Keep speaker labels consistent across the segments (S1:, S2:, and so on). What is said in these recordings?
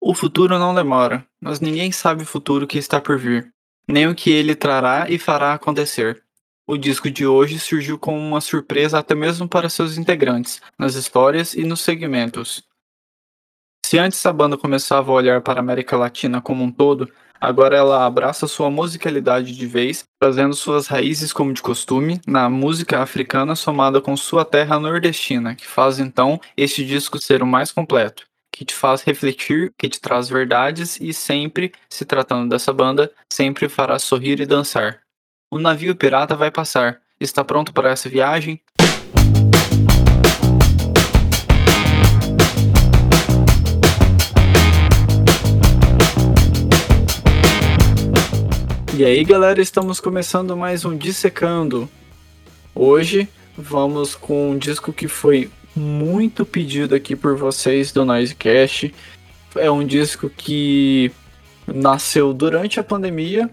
S1: O futuro não demora, mas ninguém sabe o futuro que está por vir, nem o que ele trará e fará acontecer. O disco de hoje surgiu como uma surpresa até mesmo para seus integrantes, nas histórias e nos segmentos. Se antes a banda começava a olhar para a América Latina como um todo, agora ela abraça sua musicalidade de vez, trazendo suas raízes como de costume na música africana somada com sua terra nordestina, que faz então este disco ser o mais completo que te faz refletir, que te traz verdades e sempre, se tratando dessa banda, sempre fará sorrir e dançar. O navio pirata vai passar. Está pronto para essa viagem? E aí, galera, estamos começando mais um Dissecando. Hoje vamos com um disco que foi muito pedido aqui por vocês do Noisecast. É um disco que nasceu durante a pandemia,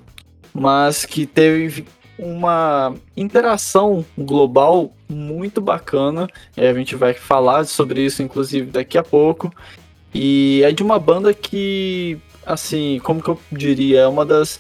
S1: mas que teve uma interação global muito bacana. É, a gente vai falar sobre isso, inclusive, daqui a pouco. E é de uma banda que, assim, como que eu diria, é uma das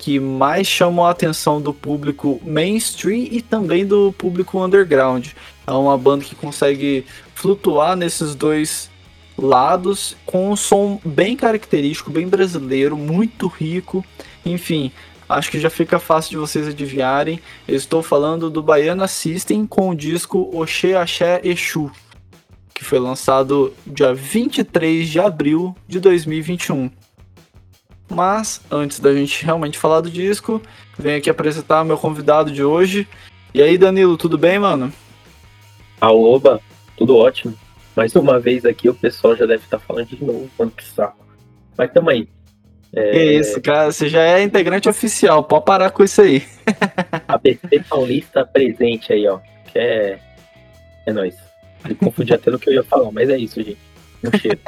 S1: que mais chamam a atenção do público mainstream e também do público underground. É uma banda que consegue flutuar nesses dois lados com um som bem característico, bem brasileiro, muito rico. Enfim, acho que já fica fácil de vocês adivinharem. Eu estou falando do Baiana System com o disco Oxê Axé Exu, que foi lançado dia 23 de abril de 2021. Mas antes da gente realmente falar do disco, venho aqui apresentar meu convidado de hoje. E aí, Danilo, tudo bem, mano?
S2: Aoba, tudo ótimo. Mais uma vez aqui o pessoal já deve estar falando de novo, mano, que saco. Mas tamo aí.
S1: É... Que isso, cara, você já é integrante oficial, pode parar com isso aí.
S2: ABC Paulista presente aí, ó. Que é. É nóis. Me confundi até no que eu ia falar, mas é isso, gente. Um cheiro.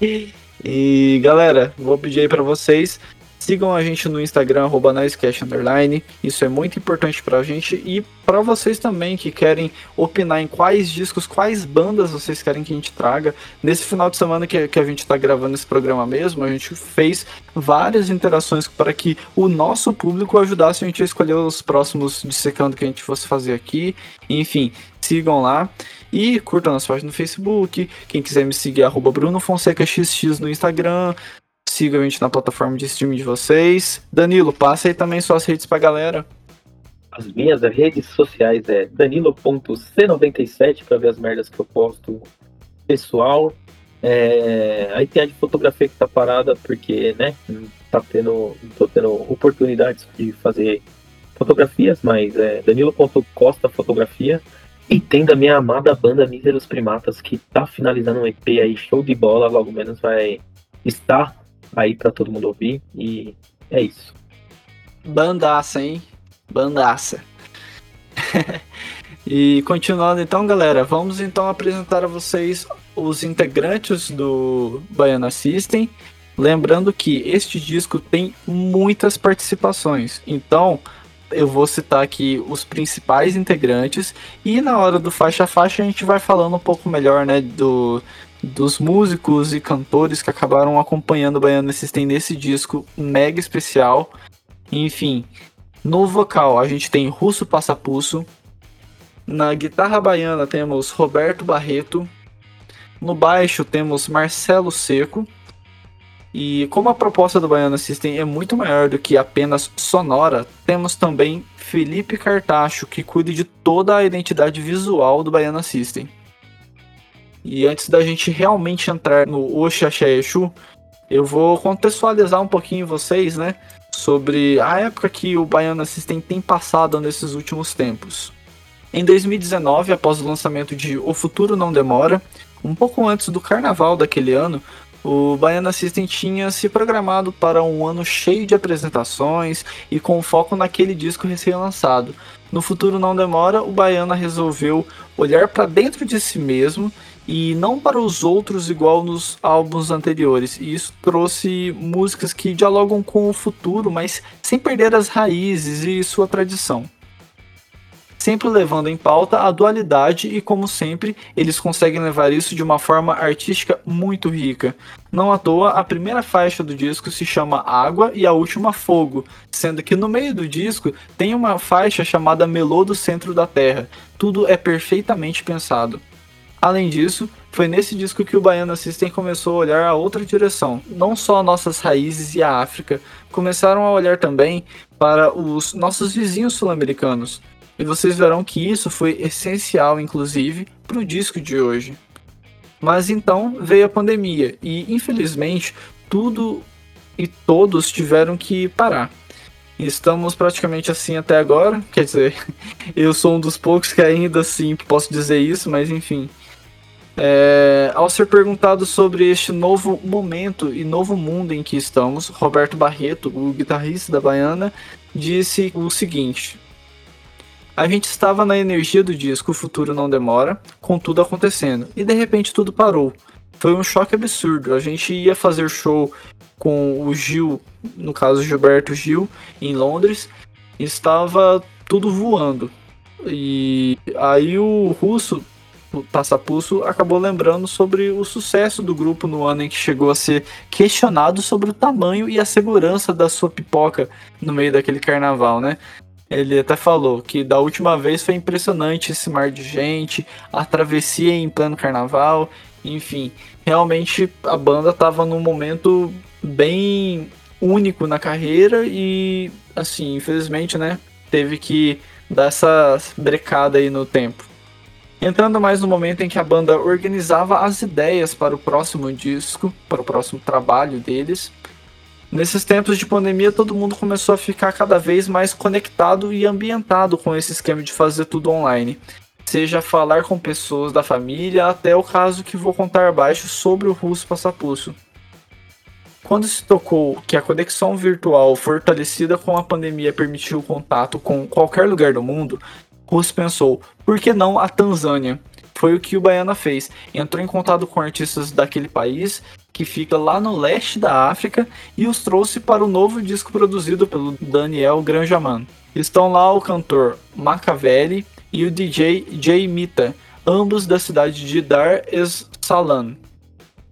S1: E galera, vou pedir aí para vocês Sigam a gente no Instagram, arroba Underline. Isso é muito importante pra gente e para vocês também que querem opinar em quais discos, quais bandas vocês querem que a gente traga. Nesse final de semana que, que a gente está gravando esse programa mesmo, a gente fez várias interações para que o nosso público ajudasse a gente a escolher os próximos dissecando que a gente fosse fazer aqui. Enfim, sigam lá. E curtam nossa página no Facebook. Quem quiser me seguir, arroba Bruno Fonseca XX no Instagram. Siga a gente na plataforma de streaming de vocês. Danilo, passa aí também suas redes pra galera.
S2: As minhas redes sociais é danilo.c97 para ver as merdas que eu posto pessoal. É, aí tem a de fotografia que tá parada porque, né, tá tendo, tô tendo oportunidades de fazer fotografias, mas é danilo.costa fotografia. E tem da minha amada banda Míseros Primatas que tá finalizando um EP aí, show de bola, logo menos vai estar aí para todo mundo ouvir e é isso.
S1: Bandaça, hein? Bandaça. e continuando então, galera, vamos então apresentar a vocês os integrantes do Baiana System. Lembrando que este disco tem muitas participações, então eu vou citar aqui os principais integrantes e na hora do faixa a faixa a gente vai falando um pouco melhor, né, do dos músicos e cantores que acabaram acompanhando o Baiano System nesse disco mega especial. Enfim, no vocal a gente tem Russo Passapusso. Na guitarra baiana temos Roberto Barreto. No baixo temos Marcelo Seco. E como a proposta do Baiano System é muito maior do que apenas sonora, temos também Felipe Cartacho, que cuida de toda a identidade visual do Baiano System. E antes da gente realmente entrar no Oxaxaexu, eu vou contextualizar um pouquinho vocês, né, sobre a época que o Baiana System tem passado nesses últimos tempos. Em 2019, após o lançamento de O Futuro Não Demora, um pouco antes do carnaval daquele ano, o Baiana System tinha se programado para um ano cheio de apresentações e com foco naquele disco recém-lançado. No futuro não demora, o Baiana resolveu olhar para dentro de si mesmo e não para os outros igual nos álbuns anteriores. E isso trouxe músicas que dialogam com o futuro, mas sem perder as raízes e sua tradição. Sempre levando em pauta a dualidade e, como sempre, eles conseguem levar isso de uma forma artística muito rica. Não à toa, a primeira faixa do disco se chama Água e a última Fogo, sendo que no meio do disco tem uma faixa chamada Melô do Centro da Terra. Tudo é perfeitamente pensado. Além disso, foi nesse disco que o Baiana System começou a olhar a outra direção. Não só nossas raízes e a África, começaram a olhar também para os nossos vizinhos sul-americanos. E vocês verão que isso foi essencial, inclusive, para o disco de hoje. Mas então veio a pandemia e, infelizmente, tudo e todos tiveram que parar. Estamos praticamente assim até agora, quer dizer, eu sou um dos poucos que ainda assim posso dizer isso, mas enfim. É, ao ser perguntado sobre este novo momento e novo mundo em que estamos, Roberto Barreto, o guitarrista da Baiana, disse o seguinte: A gente estava na energia do disco O Futuro Não Demora, com tudo acontecendo, e de repente tudo parou. Foi um choque absurdo. A gente ia fazer show com o Gil, no caso Gilberto Gil, em Londres, e estava tudo voando. E aí o russo Passapulso acabou lembrando sobre o sucesso do grupo no ano em que chegou a ser questionado sobre o tamanho e a segurança da sua pipoca no meio daquele carnaval, né? Ele até falou que da última vez foi impressionante esse mar de gente, a travessia em pleno carnaval, enfim, realmente a banda estava num momento bem único na carreira e assim, infelizmente, né, teve que dar essa brecada aí no tempo. Entrando mais no momento em que a banda organizava as ideias para o próximo disco, para o próximo trabalho deles. Nesses tempos de pandemia, todo mundo começou a ficar cada vez mais conectado e ambientado com esse esquema de fazer tudo online. Seja falar com pessoas da família, até o caso que vou contar abaixo sobre o russo passapulso. Quando se tocou que a conexão virtual fortalecida com a pandemia permitiu o contato com qualquer lugar do mundo, Russo pensou, por que não a Tanzânia? Foi o que o Baiana fez. Entrou em contato com artistas daquele país, que fica lá no leste da África, e os trouxe para o novo disco produzido pelo Daniel Granjaman. Estão lá o cantor Machiavelli e o DJ Jay Mita, ambos da cidade de Dar es Salaam.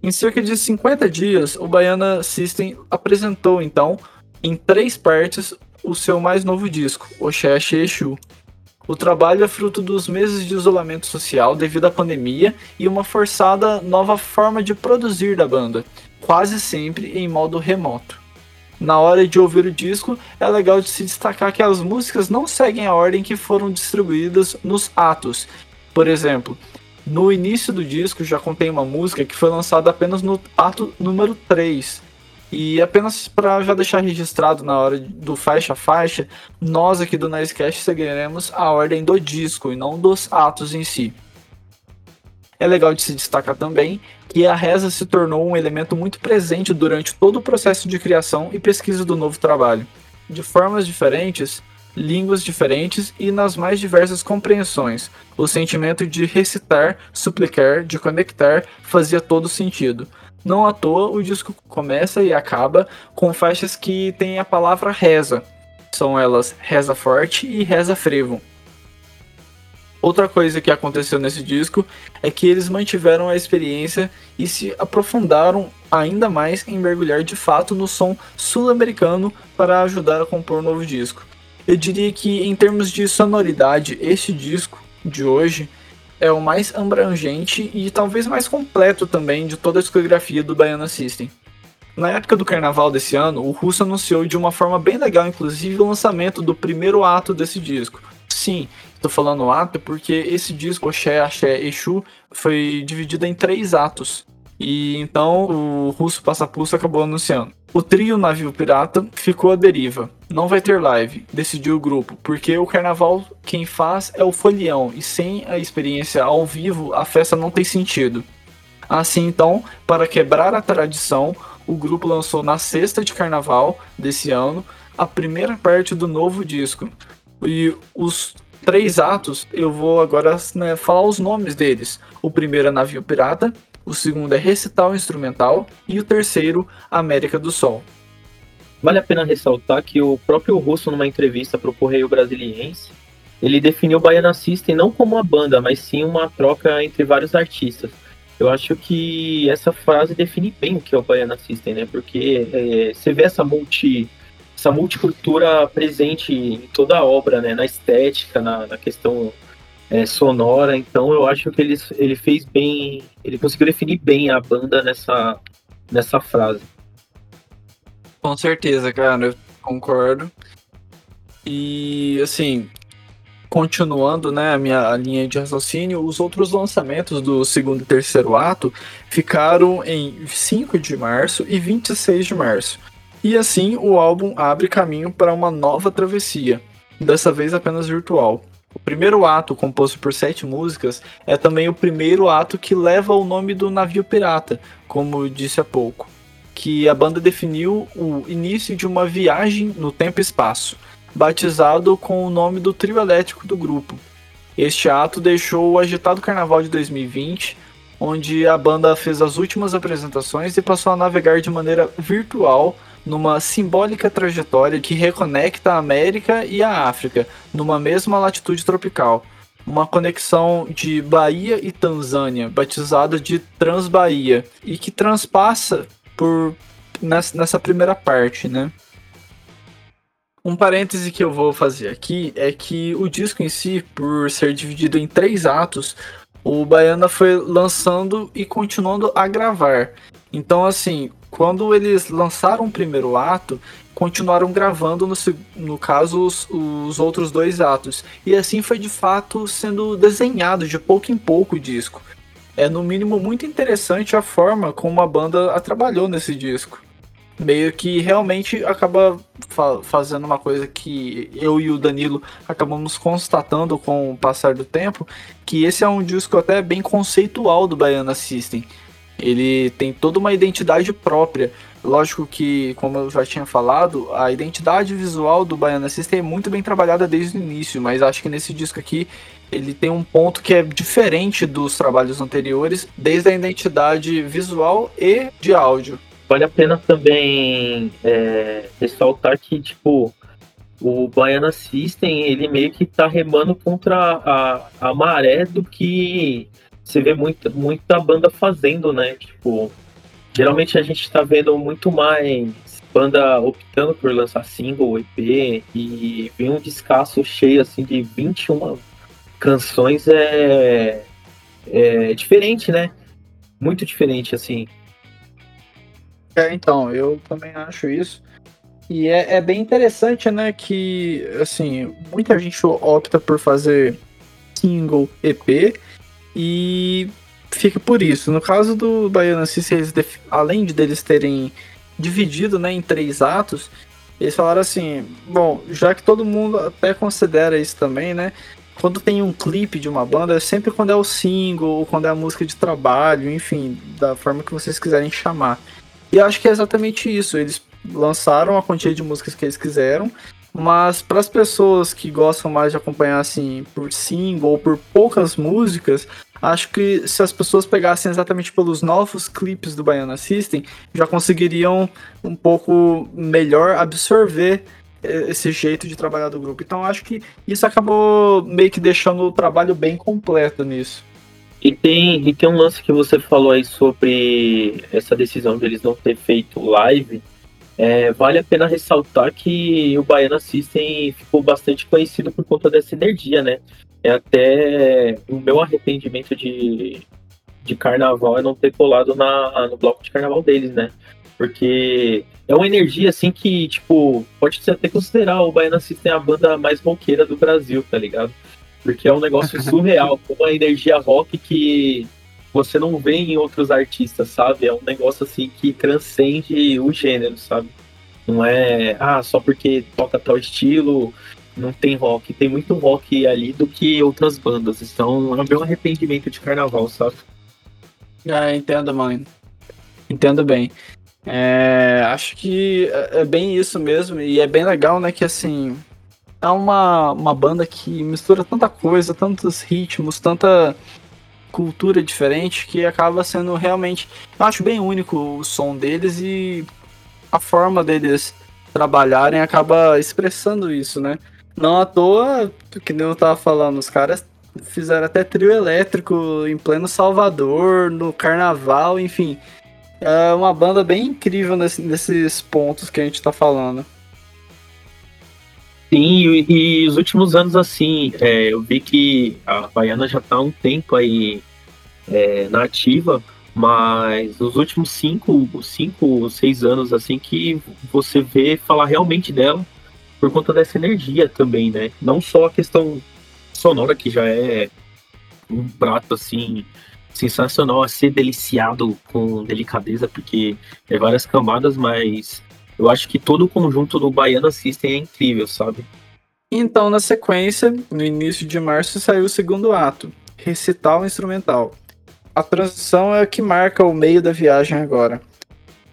S1: Em cerca de 50 dias, o Baiana System apresentou então, em três partes, o seu mais novo disco, Oxé Exu. O trabalho é fruto dos meses de isolamento social devido à pandemia e uma forçada nova forma de produzir da banda, quase sempre em modo remoto. Na hora de ouvir o disco, é legal de se destacar que as músicas não seguem a ordem que foram distribuídas nos atos. Por exemplo, no início do disco já contém uma música que foi lançada apenas no ato número 3, e apenas para já deixar registrado na hora do faixa a faixa, nós aqui do Nicecast seguiremos a ordem do disco e não dos atos em si. É legal de se destacar também que a reza se tornou um elemento muito presente durante todo o processo de criação e pesquisa do novo trabalho. De formas diferentes, línguas diferentes e nas mais diversas compreensões, o sentimento de recitar, suplicar, de conectar fazia todo sentido não à toa, o disco começa e acaba com faixas que têm a palavra reza. São elas Reza Forte e Reza Frevo. Outra coisa que aconteceu nesse disco é que eles mantiveram a experiência e se aprofundaram ainda mais em mergulhar de fato no som sul-americano para ajudar a compor um novo disco. Eu diria que, em termos de sonoridade, este disco de hoje é o mais abrangente e talvez mais completo também de toda a discografia do Baiana System. Na época do carnaval desse ano, o Russo anunciou de uma forma bem legal, inclusive, o lançamento do primeiro ato desse disco. Sim, estou falando ato porque esse disco, Oxé, Axé, Exu, foi dividido em três atos. E então o Russo Passapulso acabou anunciando. O trio Navio Pirata ficou à deriva. Não vai ter live, decidiu o grupo, porque o carnaval quem faz é o folião e sem a experiência ao vivo a festa não tem sentido. Assim então, para quebrar a tradição, o grupo lançou na sexta de carnaval desse ano a primeira parte do novo disco. E os três atos, eu vou agora né, falar os nomes deles. O primeiro é Navio Pirata, o segundo é Recital Instrumental e o terceiro, América do Sol.
S2: Vale a pena ressaltar que o próprio Russo, numa entrevista para o Correio Brasiliense, ele definiu o Baiana System não como uma banda, mas sim uma troca entre vários artistas. Eu acho que essa frase define bem o que é o Baiana System, né? Porque é, você vê essa multi essa multicultura presente em toda a obra, né? Na estética, na, na questão é, sonora. Então eu acho que ele, ele fez bem, ele conseguiu definir bem a banda nessa, nessa frase.
S1: Com certeza, cara, eu concordo. E assim, continuando né, a minha linha de raciocínio, os outros lançamentos do segundo e terceiro ato ficaram em 5 de março e 26 de março. E assim o álbum abre caminho para uma nova travessia, dessa vez apenas virtual. O primeiro ato, composto por sete músicas, é também o primeiro ato que leva o nome do navio pirata, como disse há pouco, que a banda definiu o início de uma viagem no tempo e espaço batizado com o nome do trio elétrico do grupo. Este ato deixou o agitado carnaval de 2020, onde a banda fez as últimas apresentações e passou a navegar de maneira virtual numa simbólica trajetória que reconecta a América e a África numa mesma latitude tropical. Uma conexão de Bahia e Tanzânia, batizada de Transbahia, e que transpassa por nessa primeira parte, né? Um parêntese que eu vou fazer aqui é que o disco em si, por ser dividido em três atos, o Baiana foi lançando e continuando a gravar. Então, assim, quando eles lançaram o primeiro ato, continuaram gravando, no, no caso, os, os outros dois atos. E assim foi de fato sendo desenhado de pouco em pouco o disco. É no mínimo muito interessante a forma como a banda trabalhou nesse disco meio que realmente acaba fa fazendo uma coisa que eu e o Danilo acabamos constatando com o passar do tempo, que esse é um disco até bem conceitual do Baiana System. Ele tem toda uma identidade própria. Lógico que, como eu já tinha falado, a identidade visual do Baiana System é muito bem trabalhada desde o início, mas acho que nesse disco aqui ele tem um ponto que é diferente dos trabalhos anteriores, desde a identidade visual e de áudio.
S2: Vale a pena também é, ressaltar que, tipo, o Baiana System, ele meio que tá remando contra a, a maré do que você vê muita, muita banda fazendo, né? Tipo, geralmente a gente tá vendo muito mais banda optando por lançar single, EP, e vem um descasso cheio, assim, de 21 canções é, é diferente, né? Muito diferente, assim.
S1: É, então, eu também acho isso. E é, é, bem interessante, né, que, assim, muita gente opta por fazer single EP e fica por isso. No caso do Baiana System, além de deles terem dividido, né, em três atos, eles falaram assim, bom, já que todo mundo até considera isso também, né, quando tem um clipe de uma banda, é sempre quando é o single, ou quando é a música de trabalho, enfim, da forma que vocês quiserem chamar. E acho que é exatamente isso. Eles lançaram a quantia de músicas que eles quiseram, mas para as pessoas que gostam mais de acompanhar assim por single ou por poucas músicas, acho que se as pessoas pegassem exatamente pelos novos clipes do Baiana System, já conseguiriam um pouco melhor absorver esse jeito de trabalhar do grupo. Então acho que isso acabou meio que deixando o trabalho bem completo nisso.
S2: E tem, e tem um lance que você falou aí sobre essa decisão de eles não ter feito live. É, vale a pena ressaltar que o Baiana System ficou bastante conhecido por conta dessa energia, né? É até o meu arrependimento de, de carnaval é não ter colado na, no bloco de carnaval deles, né? Porque é uma energia assim que, tipo, pode até considerar o Baiana System a banda mais roqueira do Brasil, tá ligado? Porque é um negócio surreal, uma energia rock que você não vê em outros artistas, sabe? É um negócio assim que transcende o gênero, sabe? Não é, ah, só porque toca tal estilo, não tem rock. Tem muito rock ali do que outras bandas. Então é meu arrependimento de carnaval, sabe?
S1: Ah, entendo, mãe. Entendo bem. É, acho que é, é bem isso mesmo, e é bem legal, né, que assim, é uma, uma banda que mistura tanta coisa, tantos ritmos, tanta cultura diferente que acaba sendo realmente. Eu acho bem único o som deles e a forma deles trabalharem acaba expressando isso, né? Não à toa, que nem eu tava falando, os caras fizeram até trio elétrico em pleno Salvador, no carnaval, enfim. É uma banda bem incrível nesse, nesses pontos que a gente tá falando.
S2: Sim, e, e os últimos anos, assim, é, eu vi que a Baiana já tá há um tempo aí é, na ativa, mas os últimos cinco, cinco, seis anos, assim, que você vê falar realmente dela por conta dessa energia também, né? Não só a questão sonora, que já é um prato, assim, sensacional a ser deliciado com delicadeza, porque é várias camadas, mas eu acho que todo o conjunto do Baiana System é incrível, sabe?
S1: Então, na sequência, no início de março, saiu o segundo ato, Recital Instrumental. A transição é a que marca o meio da viagem agora.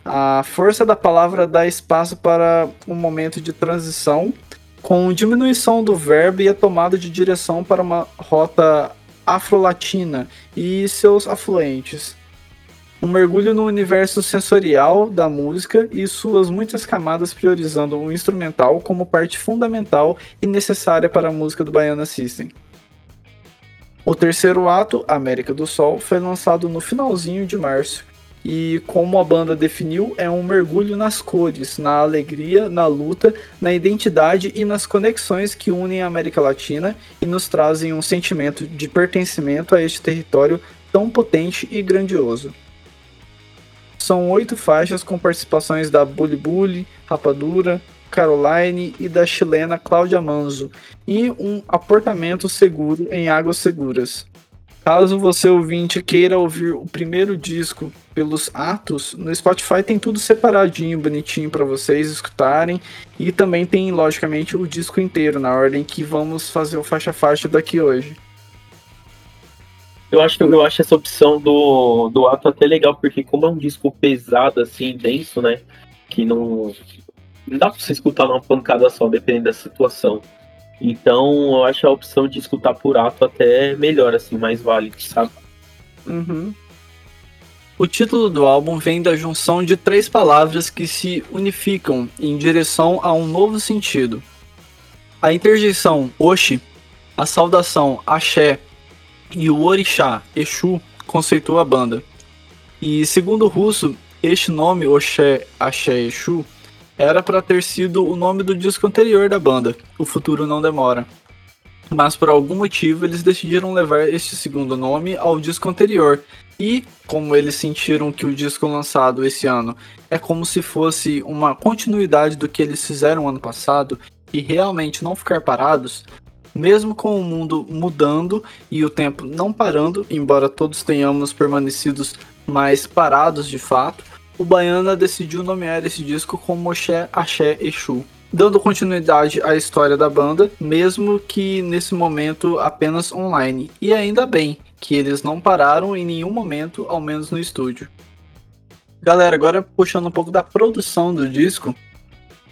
S1: A força da palavra dá espaço para um momento de transição, com diminuição do verbo e a tomada de direção para uma rota afro-latina e seus afluentes. Um mergulho no universo sensorial da música e suas muitas camadas, priorizando o instrumental como parte fundamental e necessária para a música do Baiana System. O terceiro ato, América do Sol, foi lançado no finalzinho de março e, como a banda definiu, é um mergulho nas cores, na alegria, na luta, na identidade e nas conexões que unem a América Latina e nos trazem um sentimento de pertencimento a este território tão potente e grandioso. São oito faixas com participações da Bully Bully, Rapadura, Caroline e da chilena Cláudia Manzo, e um aportamento seguro em águas seguras. Caso você ouvinte queira ouvir o primeiro disco pelos atos, no Spotify tem tudo separadinho, bonitinho para vocês escutarem, e também tem logicamente o disco inteiro na ordem que vamos fazer o faixa faixa daqui hoje.
S2: Eu acho, eu acho essa opção do, do ato até legal, porque como é um disco pesado, assim, denso, né? Que não, não dá pra você escutar numa pancada só, dependendo da situação. Então, eu acho a opção de escutar por ato até melhor, assim, mais válida, sabe?
S1: Uhum. O título do álbum vem da junção de três palavras que se unificam em direção a um novo sentido. A interjeição Oxi, a saudação Axé e o Orixá Exu conceitua a banda. E segundo o russo, este nome Oxé, Axé Exu era para ter sido o nome do disco anterior da banda, O Futuro Não Demora. Mas por algum motivo eles decidiram levar este segundo nome ao disco anterior. E, como eles sentiram que o disco lançado esse ano é como se fosse uma continuidade do que eles fizeram ano passado e realmente não ficar parados, mesmo com o mundo mudando e o tempo não parando, embora todos tenhamos permanecidos mais parados de fato, o Baiana decidiu nomear esse disco como Oxé, Axé Exu, dando continuidade à história da banda, mesmo que nesse momento apenas online. E ainda bem que eles não pararam em nenhum momento, ao menos no estúdio. Galera, agora puxando um pouco da produção do disco.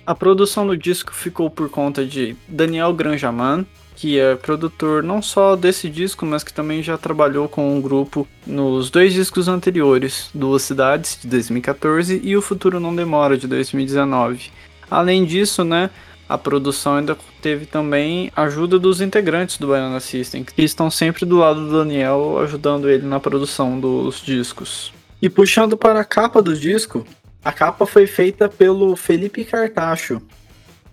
S1: A produção do disco ficou por conta de Daniel Granjaman, que é produtor não só desse disco, mas que também já trabalhou com um grupo nos dois discos anteriores, Duas Cidades, de 2014, e O Futuro Não Demora, de 2019. Além disso, né, a produção ainda teve também ajuda dos integrantes do Banana System, que estão sempre do lado do Daniel, ajudando ele na produção dos discos. E puxando para a capa do disco, a capa foi feita pelo Felipe Cartacho,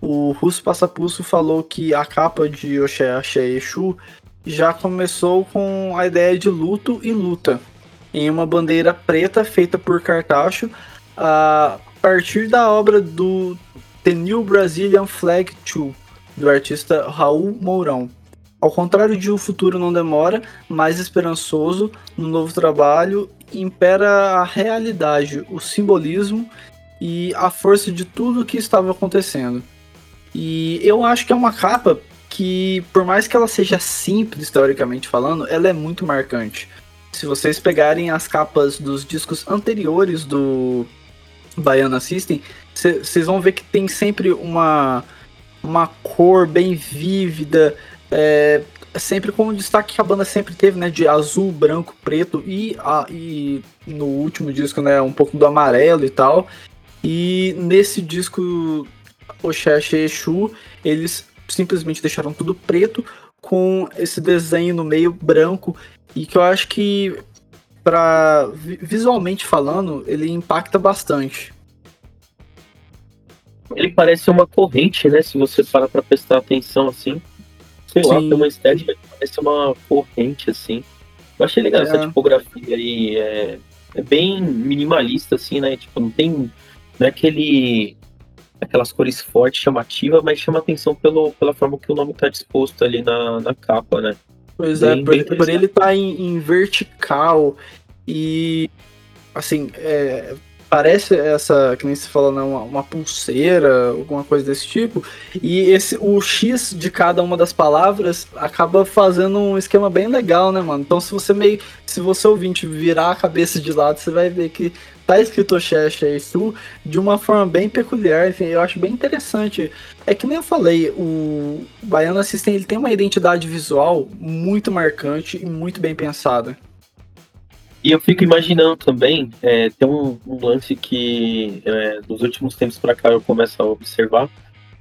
S1: o Russo Passapulso falou que a capa de Oxé Axé Exu já começou com a ideia de luto e luta, em uma bandeira preta feita por Cartacho, a partir da obra do The New Brazilian Flag 2, do artista Raul Mourão. Ao contrário de O Futuro Não Demora, mais esperançoso, no novo trabalho, impera a realidade, o simbolismo e a força de tudo o que estava acontecendo. E eu acho que é uma capa que, por mais que ela seja simples, teoricamente falando, ela é muito marcante. Se vocês pegarem as capas dos discos anteriores do Baiana System, vocês vão ver que tem sempre uma, uma cor bem vívida, é, sempre com o destaque que a banda sempre teve, né, de azul, branco, preto e, a, e no último disco, né, um pouco do amarelo e tal. E nesse disco Oxaxe e Exu, eles simplesmente deixaram tudo preto com esse desenho no meio branco e que eu acho que para visualmente falando, ele impacta bastante.
S2: Ele parece uma corrente, né? Se você parar para prestar atenção assim. Sei Sim. lá, tem uma estética que parece uma corrente assim. Eu achei legal é. essa tipografia aí. É, é, bem minimalista, assim, né? Tipo, não tem. Não é aquele. Aquelas cores fortes, chamativas, mas chama atenção pelo, pela forma que o nome está disposto ali na, na capa, né?
S1: Pois é, bem, é, por, por ele tá em, em, vertical e assim, é, parece essa, que nem se falou, né, uma, uma, pulseira, alguma coisa desse tipo. E esse o X de cada uma das palavras acaba fazendo um esquema bem legal, né, mano? Então se você meio, se você ouvinte virar a cabeça de lado, você vai ver que tá escrito Checha e Sul de uma forma bem peculiar, enfim, eu acho bem interessante. É que nem eu falei, o Baiano System ele tem uma identidade visual muito marcante e muito bem pensada.
S2: E eu fico imaginando também, é, tem um, um, lance que é, nos últimos tempos para cá eu começo a observar,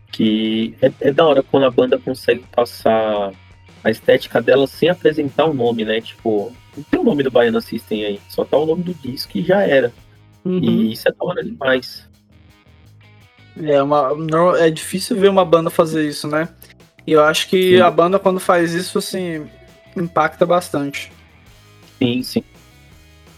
S2: que é, é, da hora quando a banda consegue passar a estética dela sem apresentar o nome, né? Tipo, não tem o nome do Baiana System aí, só tá o nome do disco e já era. Uhum. E isso é da hora demais.
S1: É, uma, é difícil ver uma banda fazer isso, né? E eu acho que sim. a banda, quando faz isso, assim, impacta bastante.
S2: Sim, sim.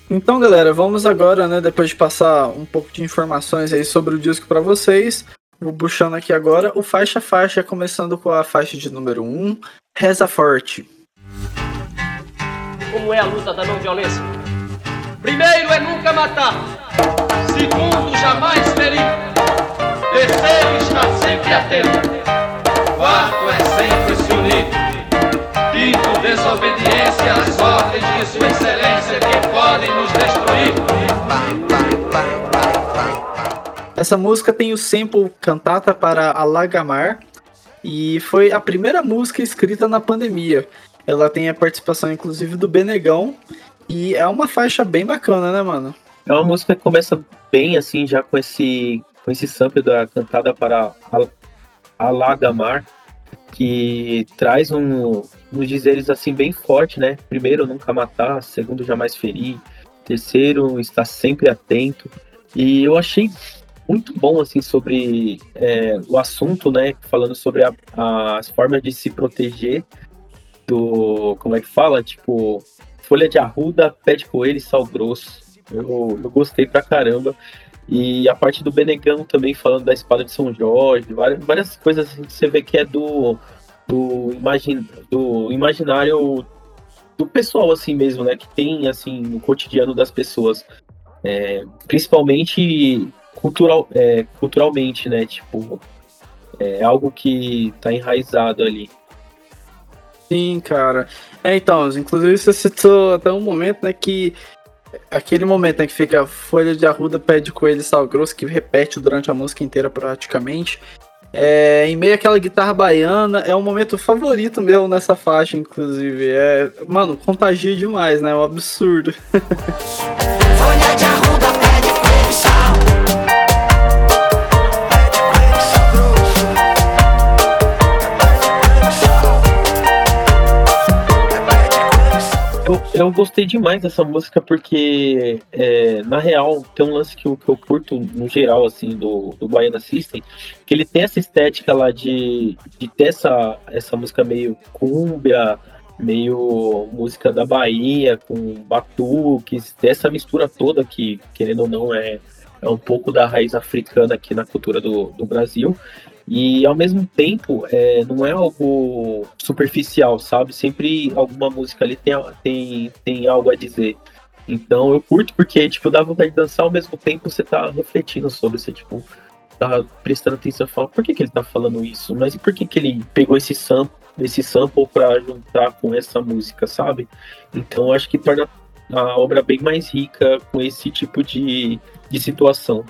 S1: Então, galera, vamos agora, né, depois de passar um pouco de informações aí sobre o disco para vocês, vou puxando aqui agora o faixa faixa, começando com a faixa de número 1, Reza Forte.
S3: Como é a luta da não violência? Primeiro é nunca matar. Segundo, jamais ferir. Terceiro, estar sempre atento. Quarto é sempre se unir. Quinto, desobediência às ordens de Sua Excelência que podem nos destruir.
S1: Essa música tem o sample Cantata para Alagamar e foi a primeira música escrita na pandemia. Ela tem a participação inclusive do Benegão e é uma faixa bem bacana, né, mano?
S2: É uma música que começa bem, assim, já com esse, com esse sample da cantada para Alagamar, que traz um, uns dizeres, assim, bem forte, né? Primeiro, nunca matar. Segundo, jamais ferir. Terceiro, estar sempre atento. E eu achei muito bom, assim, sobre é, o assunto, né? Falando sobre a, as formas de se proteger do... Como é que fala? Tipo, folha de arruda, pé de coelho e sal grosso. Eu, eu gostei pra caramba. E a parte do Benegão também, falando da espada de São Jorge, várias, várias coisas assim, que você vê que é do, do, imagin, do imaginário do pessoal, assim mesmo, né? Que tem, assim, no cotidiano das pessoas. É, principalmente cultural, é, culturalmente, né? Tipo, é algo que tá enraizado ali.
S1: Sim, cara. É, então, inclusive você citou até um momento, né, que aquele momento né, que fica folha de arruda, pé de coelho e sal grosso, que repete durante a música inteira praticamente. É, em meio àquela guitarra baiana, é um momento favorito meu nessa faixa, inclusive. É, mano, contagia demais, né? É um absurdo. folha de arruda, pé de coelho e sal.
S2: Eu, eu gostei demais dessa música porque, é, na real, tem um lance que eu, que eu curto no geral, assim, do, do Baiana System, que ele tem essa estética lá de, de ter essa, essa música meio cúmbia, meio música da Bahia, com batuques, ter essa mistura toda que, querendo ou não, é, é um pouco da raiz africana aqui na cultura do, do Brasil. E ao mesmo tempo, é, não é algo superficial, sabe? Sempre alguma música ali tem, tem, tem algo a dizer. Então eu curto porque, tipo, dá vontade de dançar ao mesmo tempo você tá refletindo sobre, você, tipo, tá prestando atenção e fala, por que, que ele tá falando isso? Mas e por que, que ele pegou esse sample, esse sample pra juntar com essa música, sabe? Então eu acho que torna a obra bem mais rica com esse tipo de, de situação.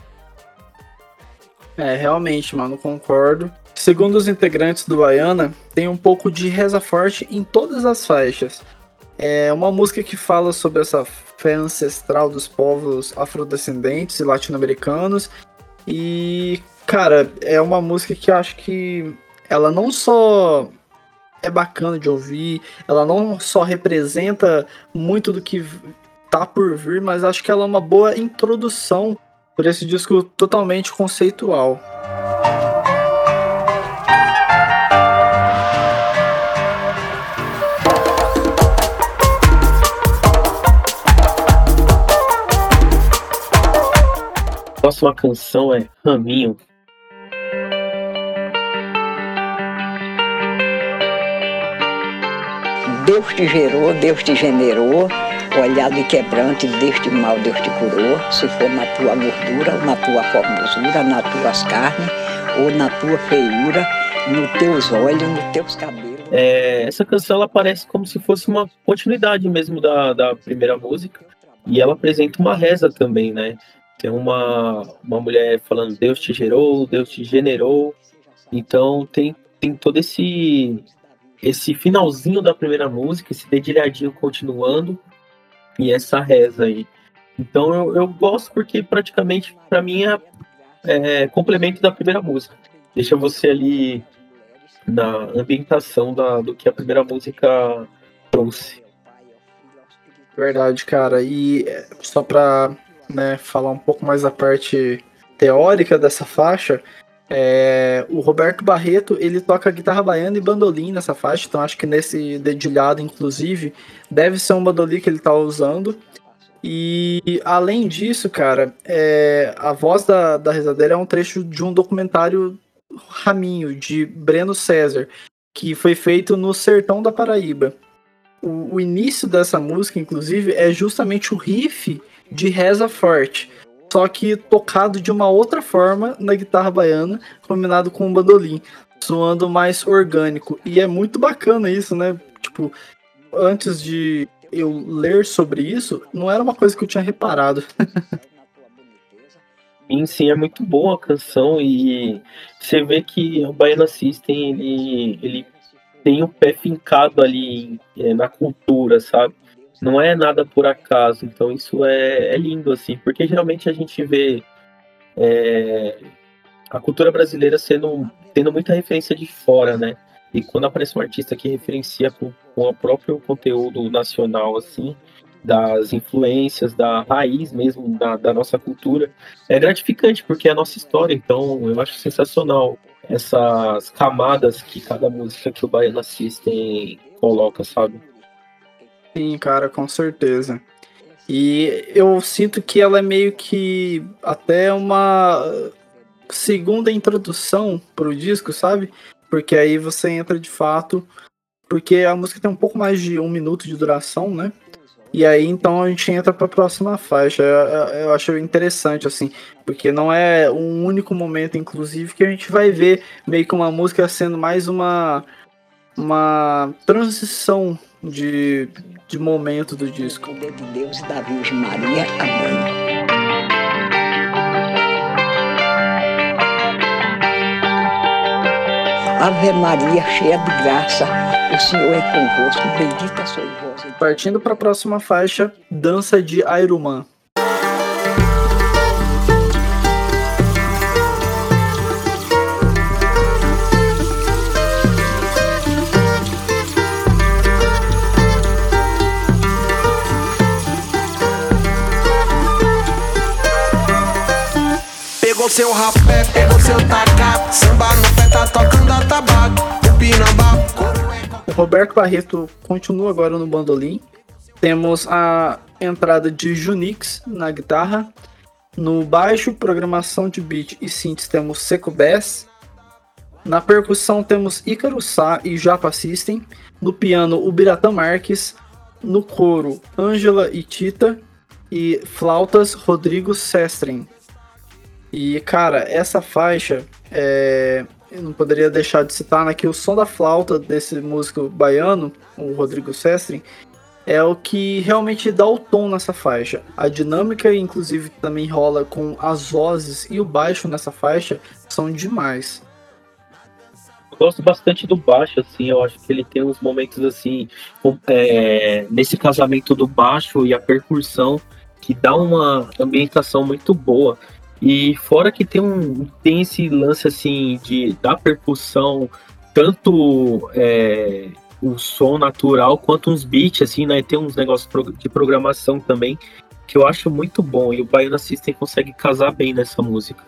S1: É, realmente, mano, concordo. Segundo os integrantes do Baiana, tem um pouco de reza forte em todas as faixas. É uma música que fala sobre essa fé ancestral dos povos afrodescendentes e latino-americanos. E, cara, é uma música que acho que ela não só é bacana de ouvir, ela não só representa muito do que tá por vir, mas acho que ela é uma boa introdução por esse disco totalmente conceitual.
S2: A próxima canção é Raminho,
S4: Deus te gerou, Deus te generou, olhado e quebrante, deste mal Deus te curou, se for na tua gordura, ou na tua formosura, nas tuas carnes, ou na tua feiura, nos teus olhos, nos teus cabelos.
S2: É, essa canção ela parece como se fosse uma continuidade mesmo da, da primeira música, e ela apresenta uma reza também, né? Tem uma, uma mulher falando Deus te gerou, Deus te generou, então tem, tem todo esse esse finalzinho da primeira música, esse dedilhadinho continuando e essa reza aí. Então eu, eu gosto porque praticamente para mim é, é, complemento da primeira música. Deixa você ali na ambientação da, do que a primeira música trouxe.
S1: Verdade, cara. E é, só para né, falar um pouco mais da parte teórica dessa faixa, é, o Roberto Barreto, ele toca guitarra baiana e bandolim nessa faixa, então acho que nesse dedilhado, inclusive, deve ser um bandolim que ele tá usando. E além disso, cara, é, a voz da, da rezadeira é um trecho de um documentário Raminho, de Breno César, que foi feito no sertão da Paraíba. O, o início dessa música, inclusive, é justamente o riff de Reza Forte só que tocado de uma outra forma na guitarra baiana, combinado com o bandolim, soando mais orgânico. E é muito bacana isso, né? Tipo, antes de eu ler sobre isso, não era uma coisa que eu tinha reparado.
S2: Sim, sim, é muito boa a canção e você vê que o Baiana System, ele, ele tem o pé fincado ali é, na cultura, sabe? Não é nada por acaso. Então isso é, é lindo, assim, porque geralmente a gente vê é, a cultura brasileira sendo tendo muita referência de fora, né? E quando aparece um artista que referencia com, com o próprio conteúdo nacional, assim, das influências, da raiz mesmo da, da nossa cultura, é gratificante, porque é a nossa história. Então eu acho sensacional essas camadas que cada música que o Baiano System coloca, sabe?
S1: Sim, cara, com certeza. E eu sinto que ela é meio que até uma segunda introdução pro disco, sabe? Porque aí você entra de fato. Porque a música tem um pouco mais de um minuto de duração, né? E aí então a gente entra para a próxima faixa. Eu, eu, acho interessante, assim, porque não é um único momento, inclusive, que a gente vai ver meio que uma música sendo mais uma, uma transição de, de momento do disco.
S4: De Deus e da Virgem Maria. Amém. Ave Maria, cheia de graça, o Senhor é convosco, bendita sois vós.
S1: Partindo para a próxima faixa, Dança de
S5: Pegou seu rapé, seu tacá Samba no pé tá tocando atabaque O pinambá,
S1: O Roberto Barreto continua agora no bandolim. Temos a entrada de Junix na guitarra. No baixo, programação de beat e synths temos Seco Bass. Na percussão temos Ícaro Sá e Japa System. No piano, o Biratã Marques. No coro, Ângela e Tita. E flautas Rodrigo Sestrin. E, cara, essa faixa, é, eu não poderia deixar de citar né, que o som da flauta desse músico baiano, o Rodrigo Sestrin, é o que realmente dá o tom nessa faixa. A dinâmica, inclusive, também rola com as vozes e o baixo nessa faixa são demais.
S2: Eu gosto bastante do baixo, assim, eu acho que ele tem uns momentos assim, é, nesse casamento do baixo e a percussão, que dá uma ambientação muito boa. E fora que tem um tem esse lance assim de da percussão tanto é, o som natural quanto uns beats, assim, né? Tem uns negócios de programação também que eu acho muito bom. E o Baiana System consegue casar bem nessa música.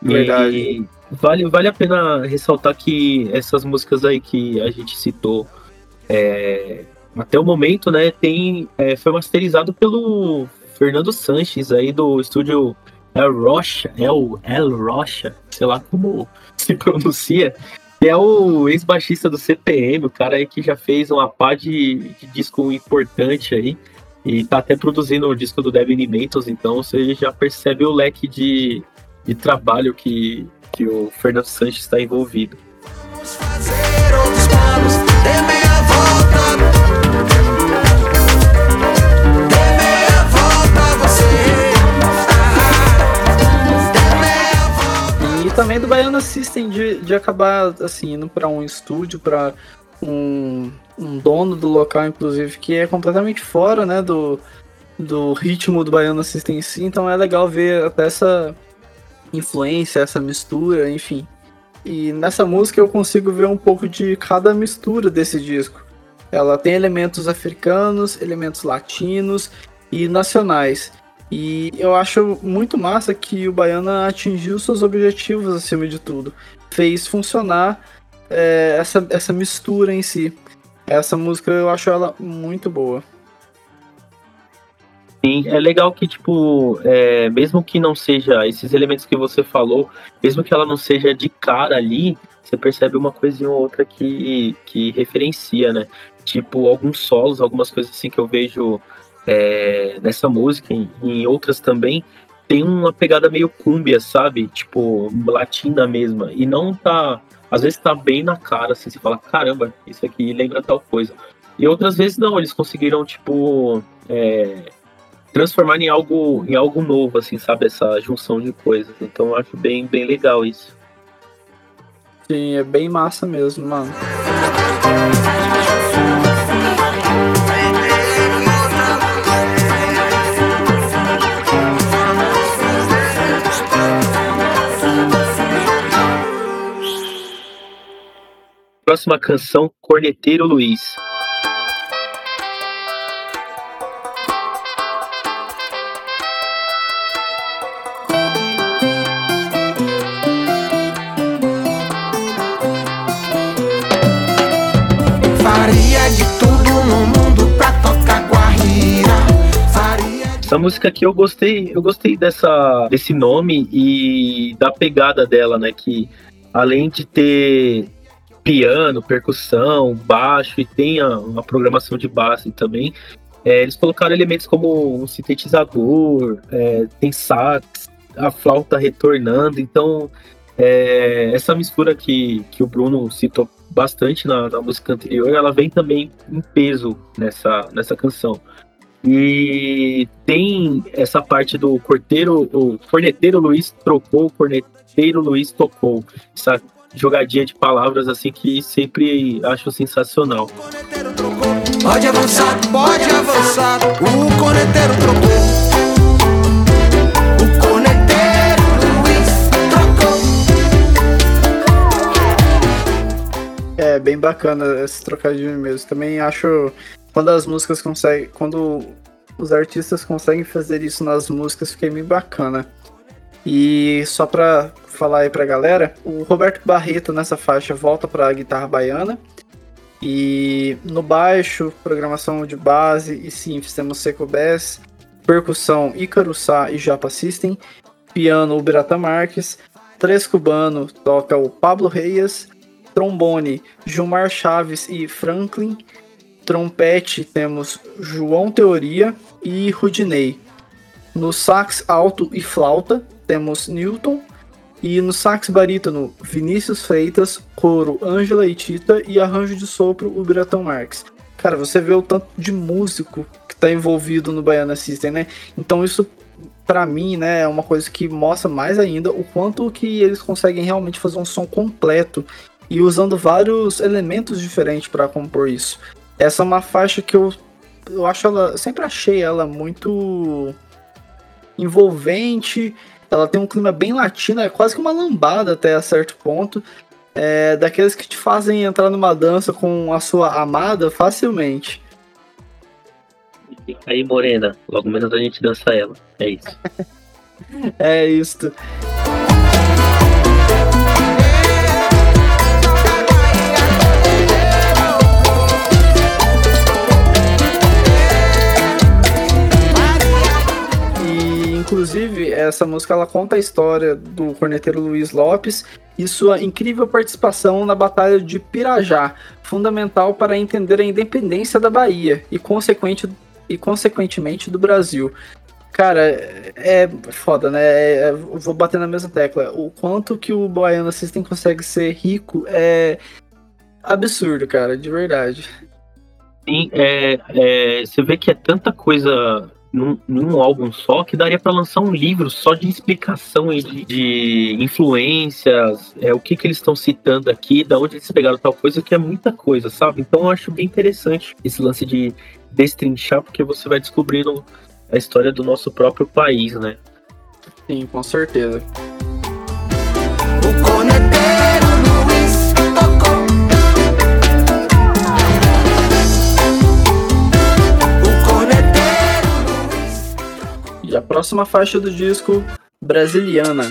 S1: Verdade.
S2: E vale, vale a pena ressaltar que essas músicas aí que a gente citou é, até o momento, né, tem, é, foi masterizado pelo Fernando Sanches aí do estúdio El Rocha, El, El Rocha, sei lá como se pronuncia, é o ex-baixista do CPM, o cara aí que já fez uma pá de, de disco importante aí. E tá até produzindo o disco do Devin Mentos, então você já percebe o leque de, de trabalho que, que o Fernando Sanches está envolvido.
S5: Vamos fazer outros planos,
S1: também do Baiana System de, de acabar assim indo para um estúdio, para um, um dono do local, inclusive, que é completamente fora, né, do, do ritmo do Baiana System em si. Então é legal ver até essa influência, essa mistura, enfim. E nessa música eu consigo ver um pouco de cada mistura desse disco. Ela tem elementos africanos, elementos latinos e nacionais. E eu acho muito massa que o Baiana atingiu seus objetivos acima de tudo. Fez funcionar é, essa, essa mistura em si. Essa música eu acho ela muito boa.
S2: Sim, é legal que, tipo, é, mesmo que não seja esses elementos que você falou, mesmo que ela não seja de cara ali, você percebe uma coisinha ou outra que, que referencia, né? Tipo, alguns solos, algumas coisas assim que eu vejo é, nessa música, e em outras também, tem uma pegada meio cúmbia, sabe? Tipo, latina mesma. E não tá. Às vezes tá bem na cara, assim, você fala, caramba, isso aqui lembra tal coisa. E outras vezes não, eles conseguiram, tipo, é, transformar em algo, em algo novo, assim, sabe? Essa junção de coisas. Então eu acho bem, bem legal isso.
S1: Sim, é bem massa mesmo, mano.
S2: Próxima canção, Corneteiro Luiz.
S5: Faria de tudo no mundo pra tocar guarira. Faria de
S2: Essa música aqui eu gostei, eu gostei dessa, desse nome e da pegada dela, né? Que além de ter piano, percussão, baixo e tem a- programação de base também, é, eles colocaram elementos como um sintetizador, é, tem sax, a flauta retornando, então é, essa mistura que, que o Bruno citou bastante na, na música anterior, ela vem também em peso nessa, nessa canção. E tem essa parte do corteiro, o corneteiro Luiz trocou, o corneteiro Luiz tocou. Essa jogadinha de palavras assim que sempre acho sensacional.
S5: Pode avançar, pode avançar. O corneteiro trocou. O corneteiro Luiz trocou.
S1: É bem bacana esse trocadilho mesmo. Também acho quando as músicas conseguem. Quando os artistas conseguem fazer isso nas músicas, fica bem bacana. E só pra falar aí pra galera, o Roberto Barreto nessa faixa volta pra guitarra baiana. E no baixo, programação de base e synths temos Seco Bass, percussão Ícaro Sá e Japa System, piano o Birata Marques, três cubano toca o Pablo Reyes, trombone Gilmar Chaves e Franklin, trompete temos João Teoria e Rudinei. No sax alto e flauta temos Newton e no sax barítono Vinícius Freitas, coro Ângela e Tita e arranjo de sopro o Biratão Marques. Cara, você vê o tanto de músico que tá envolvido no Baiana System, né? Então isso pra mim, né, é uma coisa que mostra mais ainda o quanto que eles conseguem realmente fazer um som completo e usando vários elementos diferentes para compor isso. Essa é uma faixa que eu, eu acho ela, sempre achei ela muito envolvente. Ela tem um clima bem latino, é quase que uma lambada até a certo ponto. é daqueles que te fazem entrar numa dança com a sua amada facilmente.
S2: Aí, Morena, logo menos a gente dança ela. É isso.
S1: É isso. Inclusive, essa música ela conta a história do corneteiro Luiz Lopes e sua incrível participação na Batalha de Pirajá, fundamental para entender a independência da Bahia e, consequente, e consequentemente do Brasil. Cara, é foda, né? É- eu vou bater na mesma tecla. O quanto que o Baiano System consegue ser rico é absurdo, cara, de verdade.
S2: Sim, é, é, você vê que é tanta coisa num, num álbum só que daria pra lançar um livro só de explicação e de, de influências, é, o que, que eles estão citando aqui, da onde eles pegaram tal coisa, que é muita coisa, sabe? Então eu acho bem interessante esse lance de destrinchar, porque você vai descobrindo a história do nosso próprio país, né?
S1: Sim, com certeza.
S5: O corneteiro
S1: a próxima faixa do disco, Brasiliana.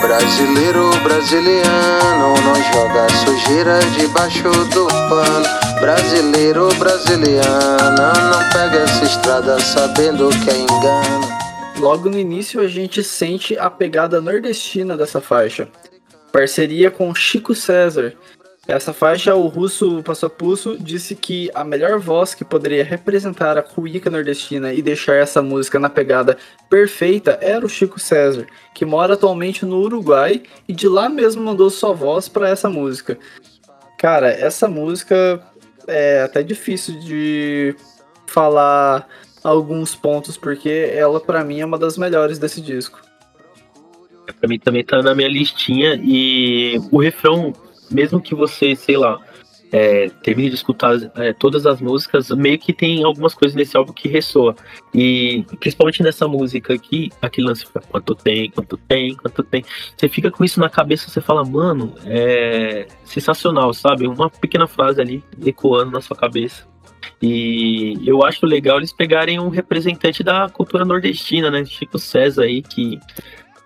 S6: Brasileiro, brasiliano, não joga sujeira debaixo do pano. Brasileiro, brasiliana, não pega essa estrada sabendo que é engano.
S1: Logo no início a gente sente a pegada nordestina dessa faixa. Parceria com Chico César. Essa faixa, o russo Passapusso disse que a melhor voz que poderia representar a cuíca nordestina e deixar essa música na pegada perfeita era o Chico César, que mora atualmente no Uruguai e de lá mesmo mandou sua voz para essa música. Cara, essa música é até difícil de falar alguns pontos, porque ela pra mim é uma das melhores desse disco.
S2: Pra mim também tá na minha listinha e o refrão, mesmo que você, sei lá, é, termine de escutar é, todas as músicas, meio que tem algumas coisas nesse álbum que ressoa. E principalmente nessa música aqui, aquele lance fica quanto tem, quanto tem, quanto tem. Você fica com isso na cabeça, você fala, mano, é sensacional, sabe? Uma pequena frase ali ecoando na sua cabeça. E eu acho legal eles pegarem um representante da cultura nordestina, né? Chico César aí, que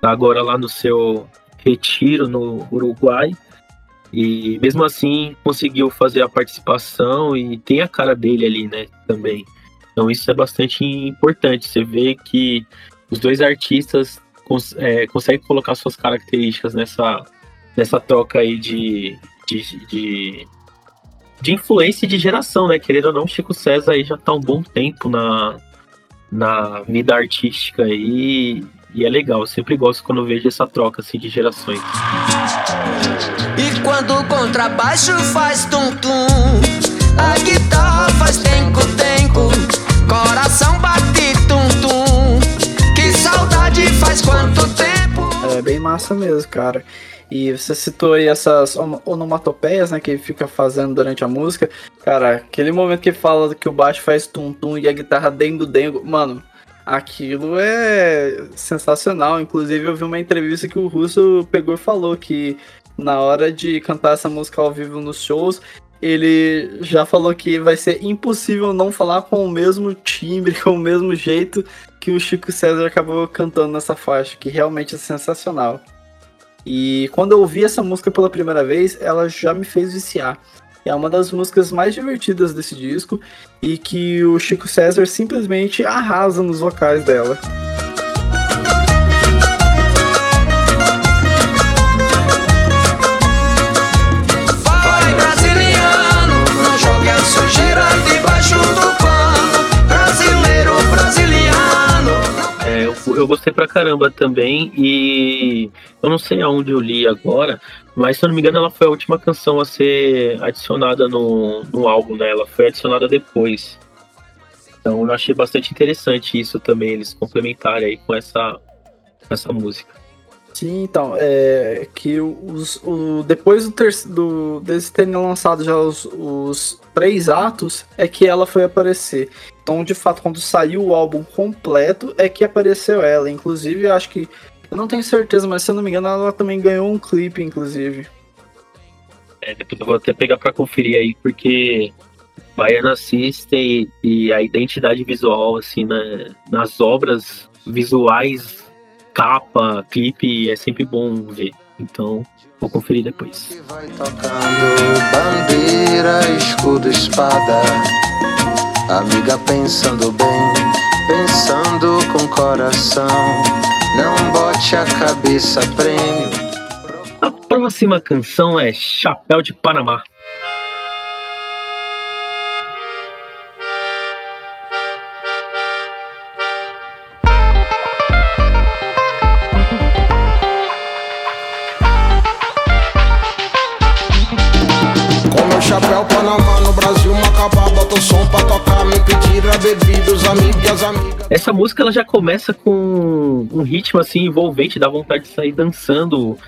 S2: tá agora lá no seu retiro no Uruguai. E mesmo assim conseguiu fazer a participação e tem a cara dele ali, né, também. Então isso é bastante importante. Você vê que os dois artistas cons é, conseguem colocar suas características nessa, nessa troca aí de, de, de, de influência e de geração, né? Querendo ou não, Chico César aí já tá um bom tempo na, na vida artística aí. E é legal, eu sempre gosto quando vejo essa troca assim, de gerações.
S5: E quando o contrabaixo faz tum-tum, a guitarra faz tenco-tenco, coração bate tum-tum. Que saudade faz quanto tempo?
S1: É bem massa mesmo, cara. E você citou aí essas ono- onomatopeias, né, que ele fica fazendo durante a música. Cara, aquele momento que fala que o baixo faz tum-tum e a guitarra dengo-dengo, mano, aquilo é sensacional. Inclusive, eu vi uma entrevista que o Russo pegou e falou que na hora de cantar essa música ao vivo nos shows, ele já falou que vai ser impossível não falar com o mesmo timbre, com o mesmo jeito que o Chico César acabou cantando nessa faixa, que realmente é sensacional. E quando eu ouvi essa música pela primeira vez, ela já me fez viciar. É uma das músicas mais divertidas desse disco e que o Chico César simplesmente arrasa nos vocais dela.
S2: Eu, gostei pra caramba também e eu não sei aonde eu li agora, mas se eu não me engano ela foi a última canção a ser adicionada no, no álbum, né? Ela foi adicionada depois. Então eu achei bastante interessante isso também, eles complementarem aí com essa, essa música.
S1: Sim, então, é que os, o, depois do, ter, do deles terem lançado já os, os três atos, é que ela foi aparecer. Então, de fato, quando saiu o álbum completo, é que apareceu ela. Inclusive, eu acho que. Eu não tenho certeza, mas se eu não me engano, ela também ganhou um clipe, inclusive.
S2: É, depois eu vou até pegar pra conferir aí, porque Baiana System e a identidade visual, assim, né, nas obras visuais capa, clipe, é sempre bom ver. Então, vou conferir depois.
S6: Vai tocando bandeira, escudo, espada. Amiga pensando bem, pensando com coração. Não bote a cabeça, prêmio.
S2: A próxima canção é Chapéu de Panamá.
S5: O som pra tocar, me pedir a bebida, os amigos as amigas.
S2: Essa música ela já começa com um ritmo assim envolvente, dá vontade de sair dançando.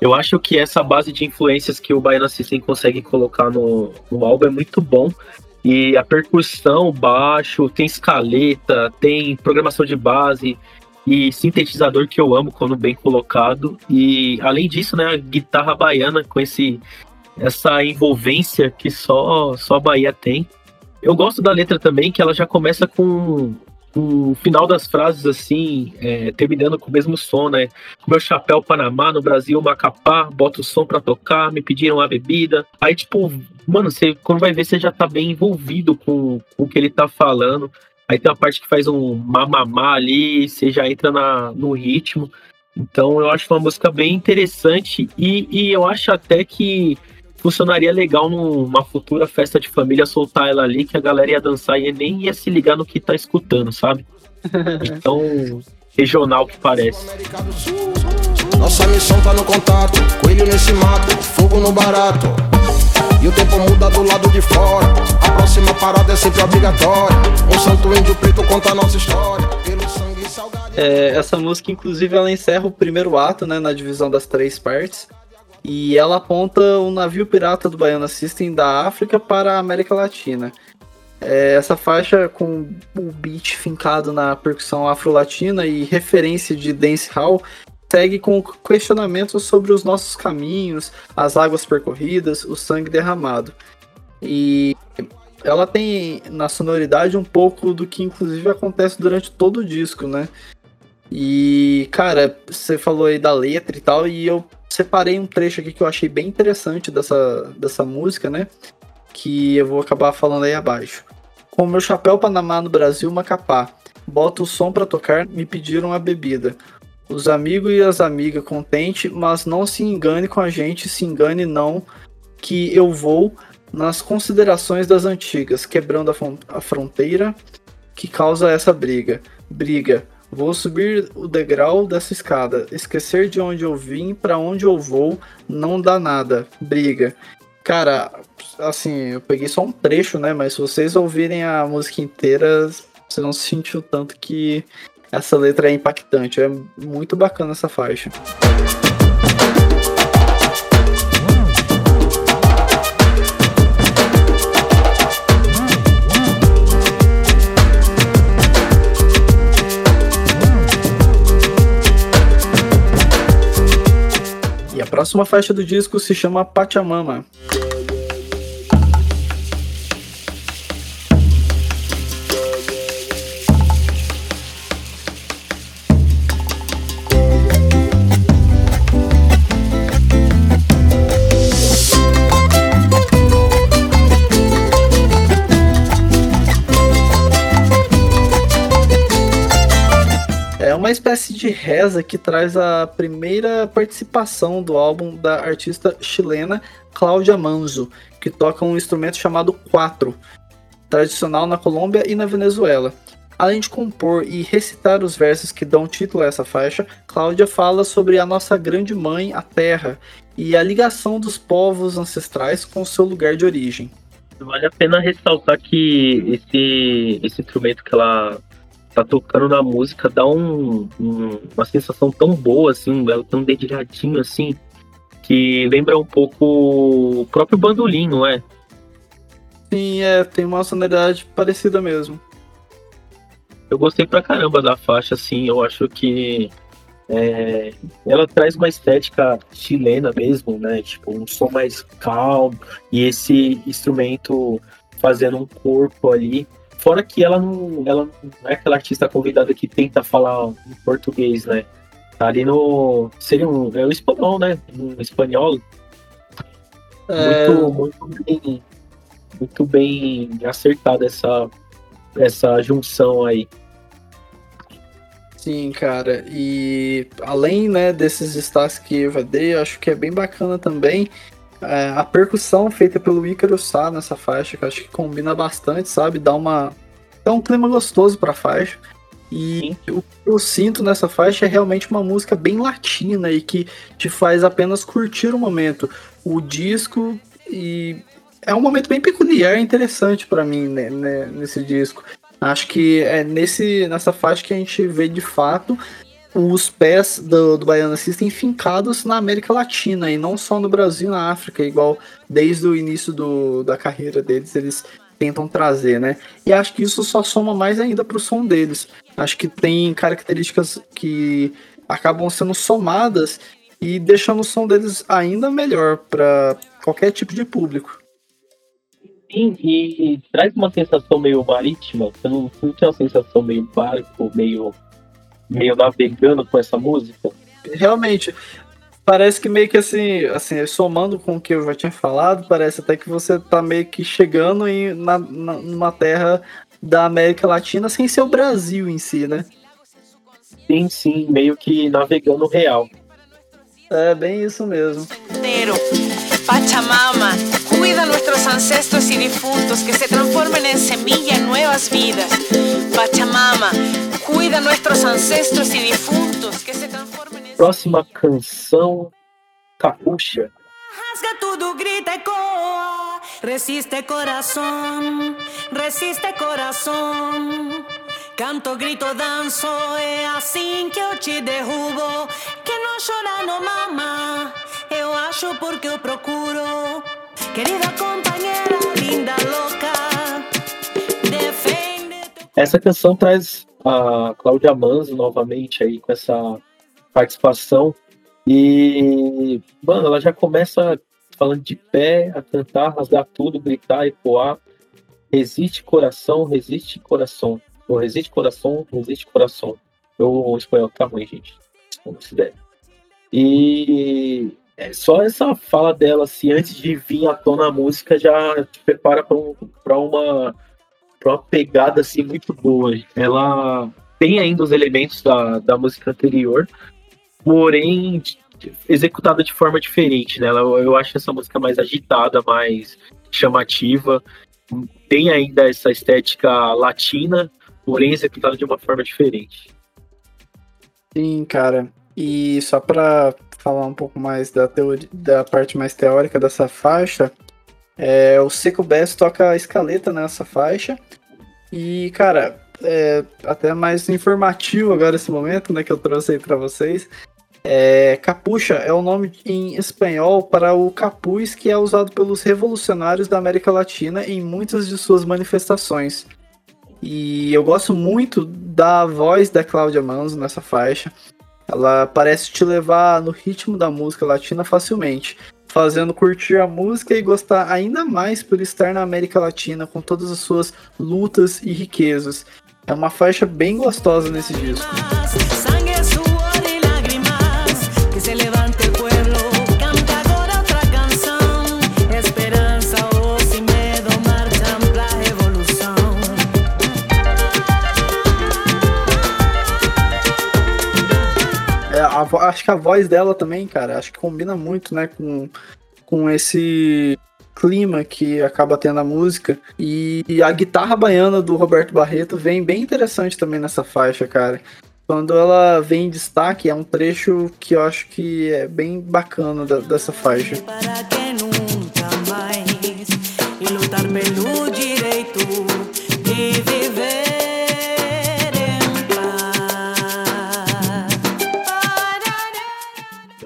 S2: Eu acho que essa base de influências que o Baiana System consegue colocar no, no álbum é muito bom. E a percussão, baixo, tem escaleta, tem programação de base e sintetizador que eu amo quando bem colocado. E além disso, né, a guitarra baiana com esse essa envolvência que só, só a Bahia tem. Eu gosto da letra também, que ela já começa com o final das frases assim, é, terminando com o mesmo som, né? Meu chapéu Panamá, no Brasil, Macapá, bota o som pra tocar, me pediram a bebida. Aí, tipo, mano, você quando vai ver, você já tá bem envolvido com, com o que ele tá falando. Aí tem uma parte que faz um mamamá ali, você já entra na, no ritmo. Então eu acho uma música bem interessante e, e eu acho até que funcionaria legal numa futura festa de família soltar ela ali, que a galera ia dançar e nem ia se ligar no que tá escutando, sabe? Então, regional que parece.
S5: Nossa missão tá no contato, coelho nesse mato, fogo no barato. E o tempo muda do lado de fora. A próxima parada é sempre obrigatória. Um santo índio preto conta a nossa história. Pelo sangue salgado.
S1: É, essa música, inclusive, ela encerra o primeiro ato, né, na divisão das três partes. E ela aponta o navio pirata do Baiana System da África para a América Latina. É, essa faixa com o beat fincado na percussão afro-latina e referência de dancehall segue com questionamentos sobre os nossos caminhos, as águas percorridas, o sangue derramado. E ela tem na sonoridade um pouco do que inclusive acontece durante todo o disco, né? E, cara, você falou aí da letra e tal, e eu separei um trecho aqui que eu achei bem interessante dessa, dessa música, né? Que eu vou acabar falando aí abaixo. Com meu chapéu Panamá no Brasil, Macapá. Bota o som para tocar, me pediram a bebida. Os amigos e as amigas contente, mas não se engane com a gente, se engane não, que eu vou nas considerações das antigas, quebrando a, a fronteira que causa essa briga. Briga, Vou subir o degrau dessa escada. Esquecer de onde eu vim, para onde eu vou, não dá nada. Briga. Cara, assim, eu peguei só um trecho, né? Mas se vocês ouvirem a música inteira, vocês vão sentir o tanto que essa letra é impactante. É muito bacana essa faixa. Próxima faixa do disco se chama Pachamama. Uma espécie de reza que traz a primeira participação do álbum da artista chilena Cláudia Manzo, que toca um instrumento chamado quatro, tradicional na Colômbia e na Venezuela. Além de compor e recitar os versos que dão título a essa faixa, Cláudia fala sobre a nossa grande mãe, a Terra, e a ligação dos povos ancestrais com seu lugar de origem.
S2: Vale a pena ressaltar que esse, esse instrumento que ela tá tocando na música dá um, um, uma sensação tão boa, assim, ela tão dedilhadinho assim, que lembra um pouco o próprio bandolim, não é?
S1: Sim, é, tem uma sonoridade parecida mesmo.
S2: Eu gostei pra caramba da faixa, assim, eu acho que é, ela traz uma estética chilena mesmo, né? Tipo, um som mais calmo e esse instrumento fazendo um corpo ali. Fora que ela não, ela não é aquela artista convidada que tenta falar em português, né? Tá ali no. Seria um. É o espanhol, né? Um espanhol.
S1: É...
S2: Muito, muito bem. Muito bem acertada essa, essa junção aí.
S1: Sim, cara. E além né, desses destaques que eu dei, eu acho que é bem bacana também é, a percussão feita pelo Ícaro Sá nessa faixa, que eu acho que combina bastante, sabe? Dá uma. Dá um clima gostoso pra faixa. E o que eu sinto nessa faixa é realmente uma música bem latina e que te faz apenas curtir o momento. O disco e é um momento bem peculiar e interessante para mim né, né, nesse disco. Acho que é nesse, nessa faixa que a gente vê de fato os pés do, do Baiana System fincados na América Latina e não só no Brasil e na África, igual desde o início do, da carreira deles eles tentam trazer, né? E acho que isso só soma mais ainda pro som deles. Acho que tem características que acabam sendo somadas e deixando o som deles ainda melhor para qualquer tipo de público.
S2: Sim, e, e, traz uma sensação meio marítima. Você não, não tem uma sensação meio barco, meio, meio navegando com essa música?
S1: Realmente, parece que meio que assim, assim, somando com o que eu já tinha falado, parece até que você tá meio que chegando em, na, na, numa terra da América Latina sem ser o Brasil em si, né?
S2: Sim, sim, meio que navegando real.
S1: É bem isso mesmo.
S7: Pachamama, cuida nuestros ancestros y difuntos que se transformen en semilla en nuevas vidas. Pachamama, cuida nuestros ancestros y difuntos que se transformen en
S2: Próxima canção, Capucha.
S7: Rasga tudo, grita e coa. Resiste coração, resiste coração. Canto, grito, danço, é assim que eu te derrubo. Que não chora, não mama. Eu acho porque eu procuro.
S2: Essa canção traz a Cláudia Manzo novamente aí com essa participação. E, mano, ela já começa falando de pé, a cantar, rasgar tudo, gritar, ecoar. Resiste coração, resiste coração. Ou resiste coração, resiste coração. Eu, o espanhol tá ruim, gente. Como se der. E é, só essa fala dela, assim, antes de vir à tona a música, já te prepara para um, uma, uma pegada assim, muito boa. Ela tem ainda os elementos da, da música anterior, porém executada de forma diferente. Né? Eu, eu acho essa música mais agitada, mais chamativa. Tem ainda essa estética latina, porém executada de uma forma diferente.
S1: Sim, cara. E só para falar um pouco mais da, teoria, da parte mais teórica dessa faixa, é, o Seco Bass toca a escaleta nessa faixa. E, cara, é até mais informativo agora esse momento, né, que eu trouxe aí para vocês. É, capucha é o nome em espanhol para o capuz que é usado pelos revolucionários da América Latina em muitas de suas manifestações. E eu gosto muito da voz da Cláudia Manzo nessa faixa. Ela parece te levar no ritmo da música latina facilmente, fazendo curtir a música e gostar ainda mais por estar na América Latina com todas as suas lutas e riquezas. É uma faixa bem gostosa nesse disco. Acho que a voz dela também, cara, acho que combina muito, né, com, com esse clima que acaba tendo a música. E, e a guitarra baiana do Roberto Barreto vem bem interessante também nessa faixa, cara. Quando ela vem em destaque, é um trecho que eu acho que é bem bacana da, dessa faixa.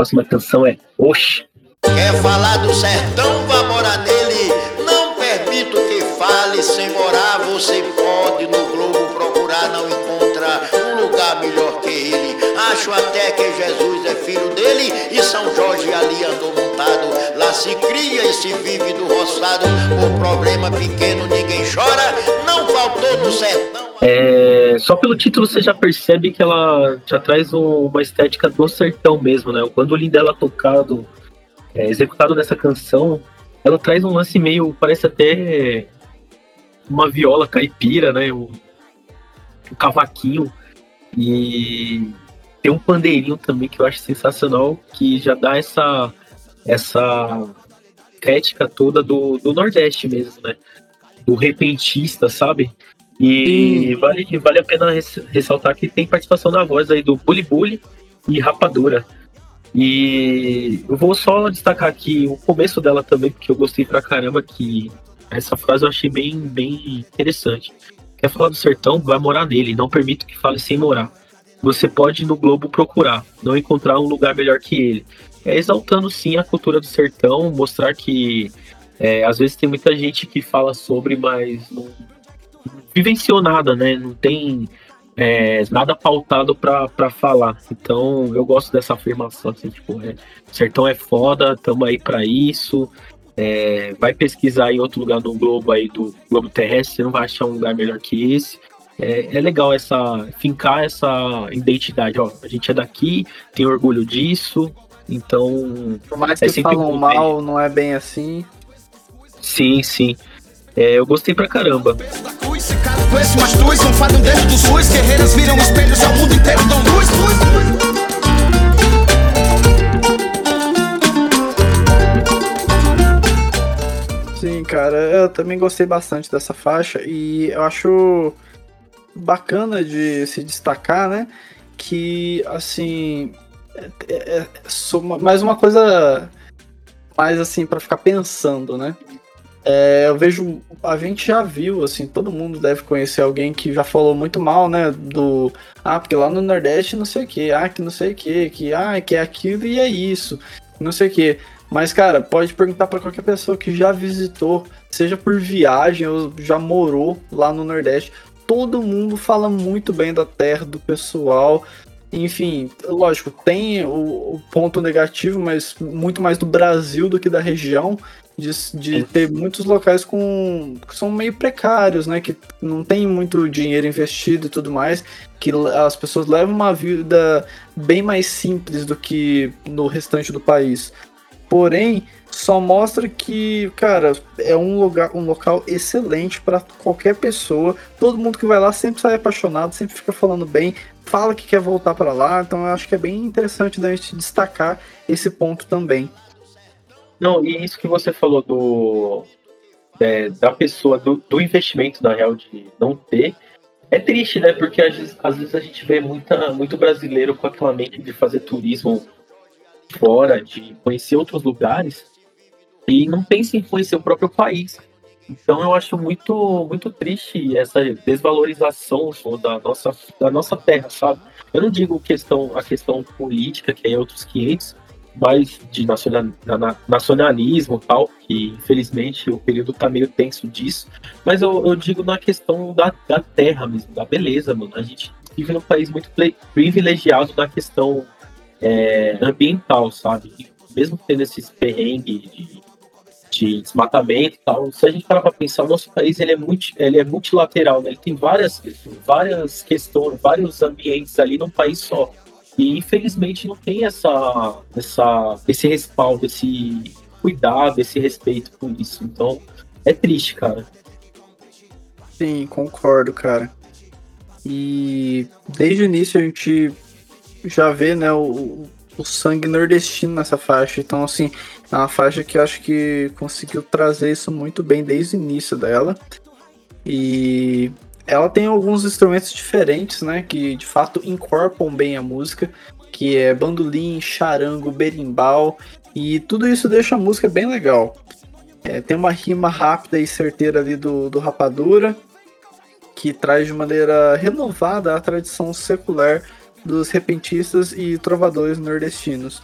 S2: Próxima canção é Oxe.
S8: Quer falar do sertão, vá morar nele. Não permito que fale sem morar. Você pode no Globo procurar, não encontrar um lugar melhor que ele. Acho até que Jesus é filho dele e São Jorge ali andou se cria e se vive do roçado. Por problema pequeno ninguém chora. Não faltou no sertão.
S2: É, só pelo título você já percebe que ela já traz um- uma estética do sertão mesmo, né? Quando o lindo dela tocado, é, executado nessa canção, ela traz um lance meio, parece até uma viola caipira, né? Um, um cavaquinho e tem um pandeirinho também que eu acho sensacional, que já dá essa essa estética toda do, do Nordeste mesmo, né? Do repentista, sabe? E vale, vale a pena res- ressaltar que tem participação na voz aí do Bully Bully e Rapadura. E eu vou só destacar aqui o começo dela também, porque eu gostei pra caramba que essa frase eu achei bem, bem interessante. Quer falar do sertão? Vai morar nele, não permito que fale sem morar. Você pode no Globo procurar, não encontrar um lugar melhor que ele. É exaltando sim a cultura do sertão, mostrar que é, às vezes tem muita gente que fala sobre, mas não, vivenciou nada, né? Não tem é, nada pautado pra falar. Então eu gosto dessa afirmação, assim, tipo, é, sertão é foda, tamo aí pra isso. É, vai pesquisar em outro lugar no globo aí do globo terrestre, você não vai achar um lugar melhor que esse. É, é legal essa fincar essa identidade, ó. A gente é daqui, tem orgulho disso, então
S1: Por mais
S2: É
S1: que
S2: sempre
S1: falam mal, não é bem assim.
S2: sim, sim. É, eu gostei pra caramba.
S1: Sim, cara, eu também gostei bastante dessa faixa e eu acho bacana de se destacar, né? Que, assim, é, é- mais uma coisa mais assim pra ficar pensando, né? É, eu vejo, a gente já viu, assim, todo mundo deve conhecer alguém que já falou muito mal, né? Do, ah, porque lá no Nordeste não sei o que, ah, que não sei o que, que, ah, que é aquilo e é isso, não sei o que. Mas, cara, pode perguntar pra qualquer pessoa que já visitou, seja por viagem ou já morou lá no Nordeste. Todo mundo fala muito bem da terra, do pessoal. Enfim, lógico, tem o, o ponto negativo, mas muito mais do Brasil do que da região. De, de ter muitos locais com que são meio precários, né? Que não tem muito dinheiro investido e tudo mais. Que as pessoas levam uma vida bem mais simples do que no restante do país. Porém, só mostra que, cara, é um lugar, um local excelente para qualquer pessoa. Todo mundo que vai lá sempre sai apaixonado, sempre fica falando bem, fala que quer voltar para lá. Então, eu acho que é bem interessante da gente destacar esse ponto também.
S2: Não, e isso que você falou do é, da pessoa, do, do investimento, na real, de não ter, é triste, né? Porque às vezes, às vezes a gente vê muita, muito brasileiro com aquela mente de fazer turismo fora, de conhecer outros lugares, e não pensa em conhecer o próprio país. Então eu acho muito, muito triste essa desvalorização da nossa, da nossa terra, sabe? Eu não digo questão, a questão política, que é outros 500, mas de nacional, na- nacionalismo e tal, que infelizmente o período tá meio tenso disso. Mas eu, eu digo na questão da, da terra mesmo, da beleza, mano. A gente vive num país muito privilegiado na questão é, ambiental, sabe? Mesmo tendo esses perrengues de, de desmatamento e tal, se a gente parar pra pensar, o nosso país ele é, multi, ele é multilateral, né? Ele tem várias, várias questões, vários ambientes ali num país só. E infelizmente não tem essa, essa, esse respaldo, esse cuidado, esse respeito por isso. Então é triste, cara.
S1: Sim, concordo, cara. E desde o início a gente já vê, né, o, o sangue nordestino nessa faixa. Então, assim, é uma faixa que eu acho que conseguiu trazer isso muito bem desde o início dela. E ela tem alguns instrumentos diferentes, né, que de fato incorporam bem a música, que é bandolim, charango, berimbau, e tudo isso deixa a música bem legal. É, tem uma rima rápida e certeira ali do, do Rapadura, que traz de maneira renovada a tradição secular dos repentistas e trovadores nordestinos.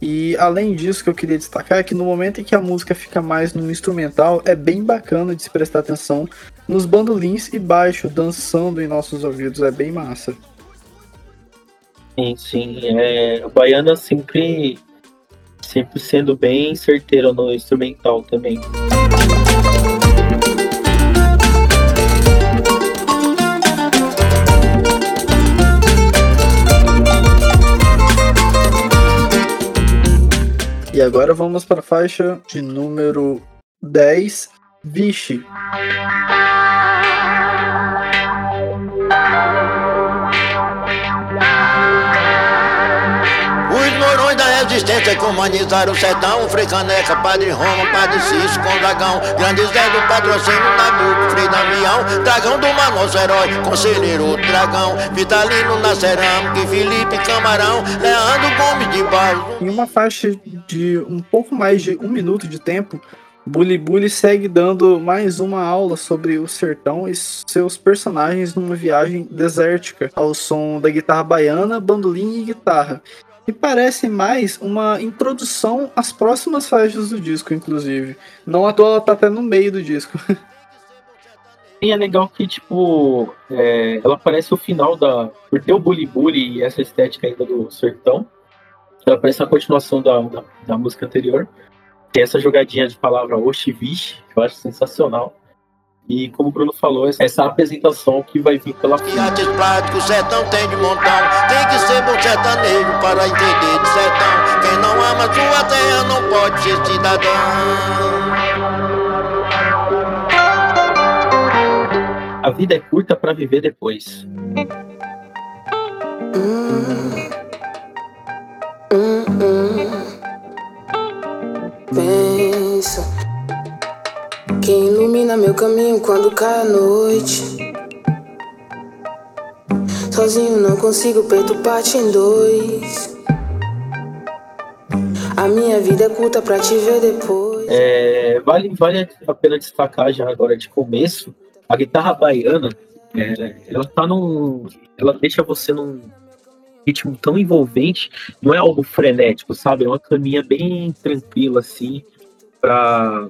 S1: E além disso, que eu queria destacar é que no momento em que a música fica mais no instrumental, é bem bacana de se prestar atenção nos bandolins e baixo dançando em nossos ouvidos, é bem massa.
S2: Sim, sim. É, o Baiana sempre, sempre sendo bem certeiro no instrumental também.
S1: E agora vamos para a faixa de número 10, Vixe.
S8: Resistência que humanizaram o sertão. Caneca, Padre Roma, Padre Cício Grande Zé do patrocínio Frei Damião. Dragão do herói, Conselheiro Dragão. Vitalino na cerâmica, Felipe Camarão. Leandro Gomes de Barro
S1: Em uma faixa de um pouco mais de um minuto de tempo, Bully Bully segue dando mais uma aula sobre o sertão e seus personagens numa viagem desértica, ao som da guitarra baiana, bandolim e guitarra. E parece mais uma introdução às próximas faixas do disco, inclusive. Não à toa ela tá até no meio do disco.
S2: E é legal que, tipo, é, ela parece o final da. Por ter o Bully Bully e essa estética ainda do sertão, ela parece a continuação da, da, da música anterior. Tem essa jogadinha de palavra Oxivish, que eu acho sensacional. E como o Bruno falou, essa apresentação que vai vir pela frente.
S8: Artes plásticos, sertão tem de montão. Tem que ser bom sertanejo para entender de sertão. Quem não ama sua terra não pode ser cidadão.
S2: A vida é curta para viver depois.
S9: Pensa Quem ilumina meu caminho quando cai a noite Sozinho não consigo, parte em dois A minha vida é curta pra te ver depois
S2: É, vale, vale a pena destacar já agora de começo, a guitarra baiana, é, ela tá num. Ela deixa você num ritmo tão envolvente, não é algo frenético, sabe? É uma caminha bem tranquila, assim, para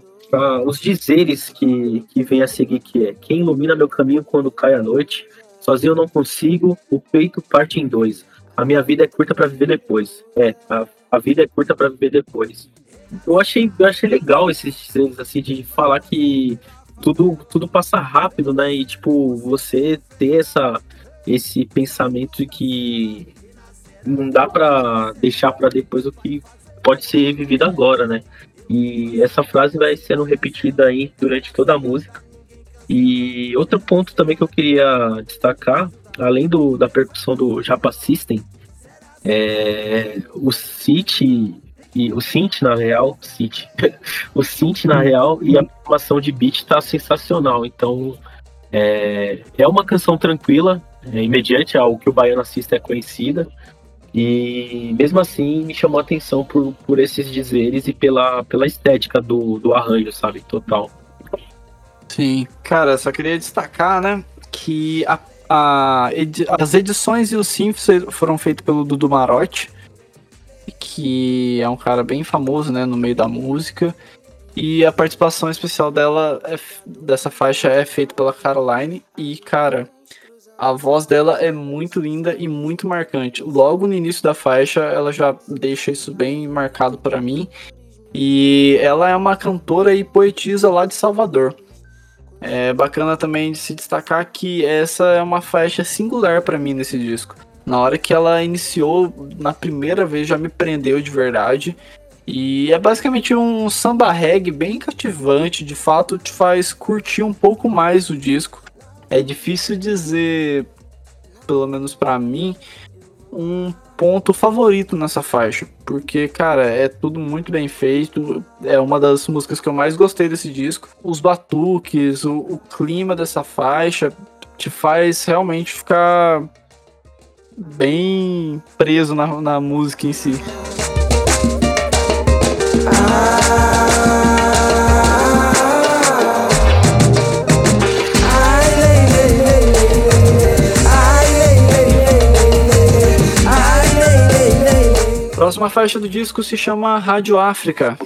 S2: os dizeres que, que vem a seguir, que é quem ilumina meu caminho quando cai a noite, sozinho eu não consigo, o peito parte em dois. A minha vida é curta para viver depois. É, a, a vida é curta para viver depois. Eu achei, eu achei legal esses dizeres, assim, de falar que tudo, tudo passa rápido, né? E, tipo, você ter essa, esse pensamento de que não dá para deixar para depois o que pode ser vivido agora, né? E essa frase vai sendo repetida aí durante toda a música. E outro ponto também que eu queria destacar, além do, da percussão do Japa System, é o City e o synth na real, synth, o synth na real e a formação de beat tá sensacional. Então é, é uma canção tranquila, é, imediante ao que o Baiano Assista é conhecida. E mesmo assim me chamou a atenção por, por esses dizeres e pela, pela estética do, do arranjo, sabe? Total.
S1: Sim, cara, só queria destacar, né, que a, a edi as edições e os synths foram feitos pelo Dudu Marotti, que é um cara bem famoso, né, no meio da música. E a participação especial dela, é, dessa faixa, é feita pela Caroline. E, cara, a voz dela é muito linda e muito marcante. Logo no início da faixa, ela já deixa isso bem marcado para mim. E ela é uma cantora e poetisa lá de Salvador. É bacana também de se destacar que essa é uma faixa singular para mim nesse disco. Na hora que ela iniciou, na primeira vez já me prendeu de verdade. E é basicamente um samba reggae bem cativante, de fato te faz curtir um pouco mais o disco. É difícil dizer, pelo menos para mim, um ponto favorito nessa faixa, porque cara, é tudo muito bem feito, é uma das músicas que eu mais gostei desse disco. Os batuques, o, o clima dessa faixa te faz realmente ficar bem preso na, na música em si. próxima próxima faixa do disco se chama Rádio África.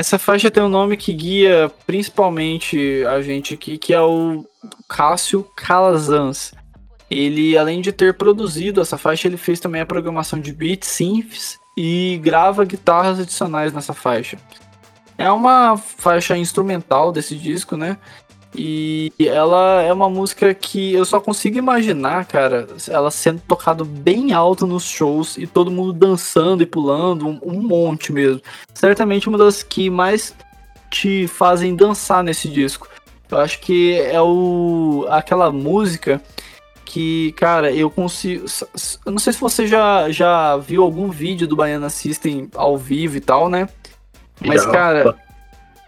S1: Essa faixa tem um nome que guia principalmente a gente aqui, que é o Cássio Calazans. Ele, além de ter produzido essa faixa, ele fez também a programação de beats, synths e grava guitarras adicionais nessa faixa. É uma faixa instrumental desse disco, né? E ela é uma música que eu só consigo imaginar, cara, ela sendo tocada bem alto nos shows e todo mundo dançando e pulando, um, um, monte mesmo. Certamente uma das que mais te fazem dançar nesse disco. Eu acho que é o aquela música que, cara, eu consigo. Eu não sei se você já, já viu algum vídeo do Baiana System ao vivo e tal, né? Mas, cara.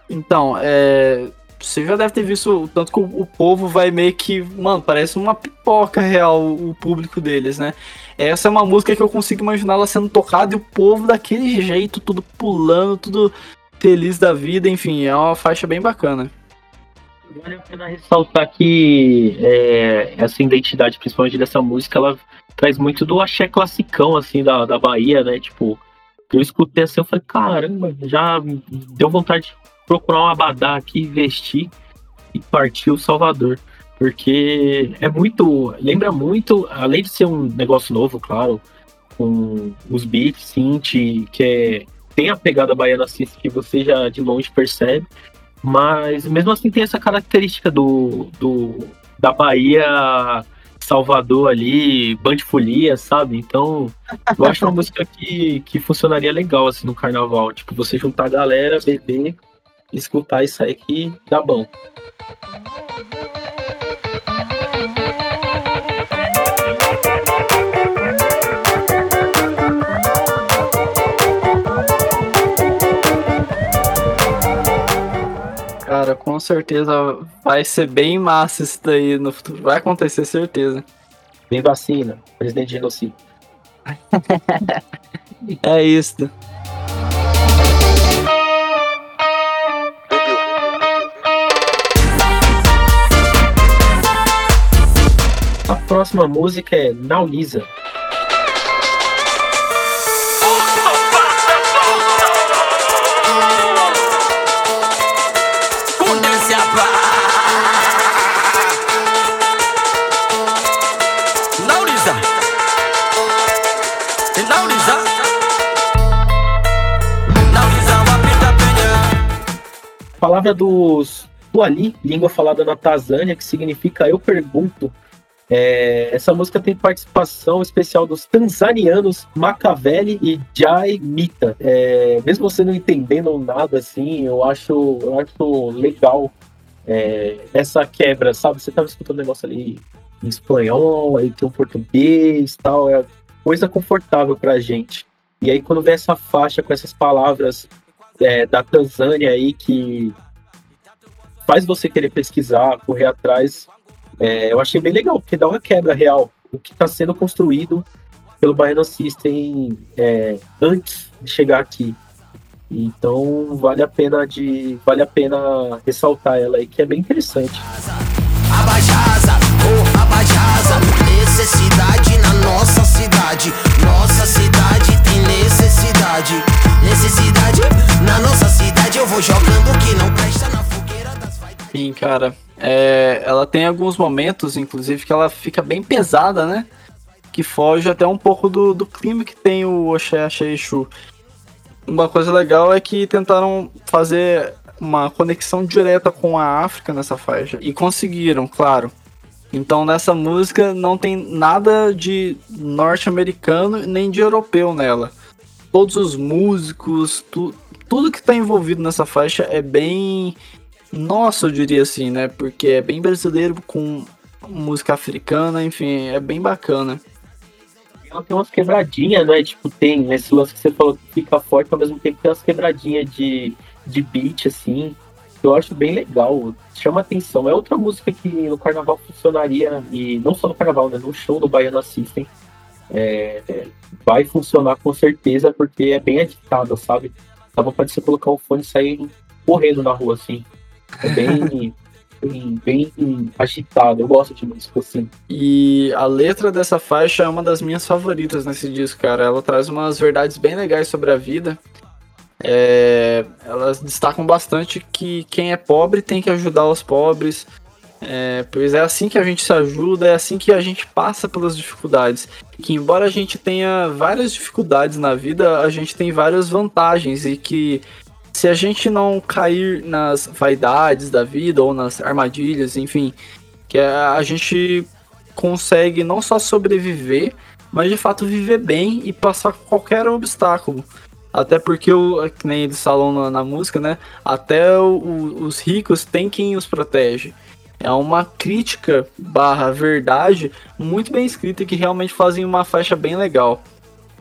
S1: Então, é você já deve ter visto o tanto que o, o, povo vai meio que, mano, parece uma pipoca real o público deles, né? Essa é uma música que eu consigo imaginar ela sendo tocada e o povo daquele jeito, tudo pulando, tudo feliz da vida, enfim, é uma faixa bem bacana.
S2: Vale a pena ressaltar que é, essa identidade, principalmente dessa música, ela traz muito do axé classicão, assim, da, da Bahia, né? Tipo, eu escutei assim, eu falei, caramba, já deu vontade de procurar um abadá aqui, vestir e partir o Salvador. Porque é muito. Lembra muito, além de ser um negócio novo, claro, com os beats, synth, que é, tem a pegada baiana synth que você já de longe percebe, mas mesmo assim tem essa característica do, do da Bahia Salvador ali, Bandifolia, sabe? Então, eu acho uma música que, que funcionaria legal assim no carnaval. Tipo, você juntar a galera, beber escutar isso aí que dá bom.
S1: Cara, com certeza vai ser bem massa isso daí no futuro. Vai acontecer, certeza.
S2: Vem vacina, presidente genocídio.
S1: é isso.
S2: Próxima música é Naulisa. Palavra dos Tuali, língua falada na Tanzânia, que significa eu pergunto. É, essa música tem participação especial dos tanzanianos Machiavelli e Jai Mita. É, mesmo você não entendendo nada assim, eu acho, eu acho legal é, essa quebra, sabe? Você estava escutando um negócio ali em espanhol, aí tem um português tal, é coisa confortável pra gente. E aí quando vem essa faixa com essas palavras é, da Tanzânia aí que faz você querer pesquisar, correr atrás, é, eu achei bem legal, porque dá uma quebra real. O que está sendo construído pelo Baiano System é, antes de chegar aqui. Então vale a pena de vale a pena ressaltar ela aí, que é bem interessante.
S10: Abajasa, oh, abajasa, necessidade na nossa cidade. Nossa cidade tem necessidade. Necessidade na nossa cidade. Eu vou jogando que não presta na fogueira das
S1: Sim, cara. É, ela tem alguns momentos, inclusive, que ela fica bem pesada, né? Que foge até um pouco do, do clima que tem o Oxé Exu. Uma coisa legal é que tentaram fazer uma conexão direta com a África nessa faixa. E conseguiram, claro. Então nessa música não tem nada de norte-americano nem de europeu nela. Todos os músicos, tu, tudo que está envolvido nessa faixa é bem nossa, eu diria assim, né? Porque é bem brasileiro com música africana, enfim, é bem bacana.
S2: Ela tem umas quebradinhas, né? Tipo, tem esse lance que você falou que fica forte, ao mesmo tempo tem umas quebradinhas de, de beat, assim. eu acho bem legal, chama atenção. É outra música que no carnaval funcionaria, e não só no carnaval, né? No show do Baiano Assistem. É, vai funcionar com certeza, porque é bem agitada, sabe? Vontade de você colocar o fone e sair correndo na rua, assim. É bem, bem, bem agitado. Eu gosto de música assim.
S1: E a letra dessa faixa é uma das minhas favoritas nesse disco, cara. Ela traz umas verdades bem legais sobre a vida. É, elas destacam bastante que quem é pobre tem que ajudar os pobres, é, pois é assim que a gente se ajuda, é assim que a gente passa pelas dificuldades. Que embora a gente tenha várias dificuldades na vida, a gente tem várias vantagens e que se a gente não cair nas vaidades da vida ou nas armadilhas, enfim, que a gente consegue não só sobreviver, mas de fato viver bem e passar qualquer obstáculo. Até porque, o, que nem eles falam na, na música, né? Até o, o, os ricos têm quem os protege. É uma crítica barra verdade muito bem escrita que realmente fazem uma faixa bem legal.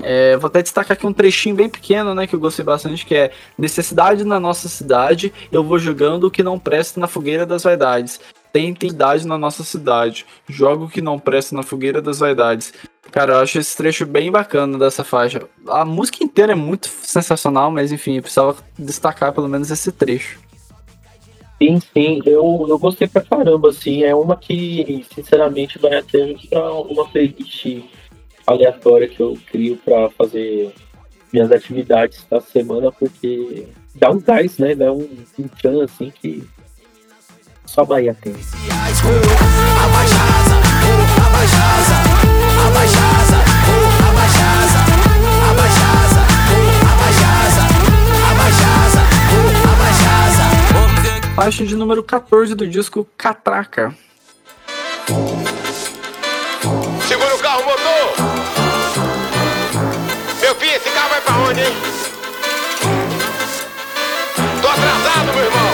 S1: É, vou até destacar aqui um trechinho bem pequeno, né, que eu gostei bastante, que é necessidade na nossa cidade, eu vou jogando o que não presta na fogueira das vaidades. Tem entidade na nossa cidade, jogo o que não presta na fogueira das vaidades. Cara, eu acho esse trecho bem bacana dessa faixa. A música inteira é muito sensacional, mas enfim, eu precisava destacar pelo menos esse trecho.
S2: Sim, sim, eu, eu gostei pra caramba, assim, é uma que, sinceramente, vai até pra uma playlist aleatória que eu crio para fazer minhas atividades da semana, porque dá um gás, né? Dá um, um tchan assim que só a Bahia tem.
S1: Faixa de número 14 do disco Catraca.
S3: Segura o carro, motor! Meu filho, esse carro vai pra onde, hein? Tô atrasado, meu irmão!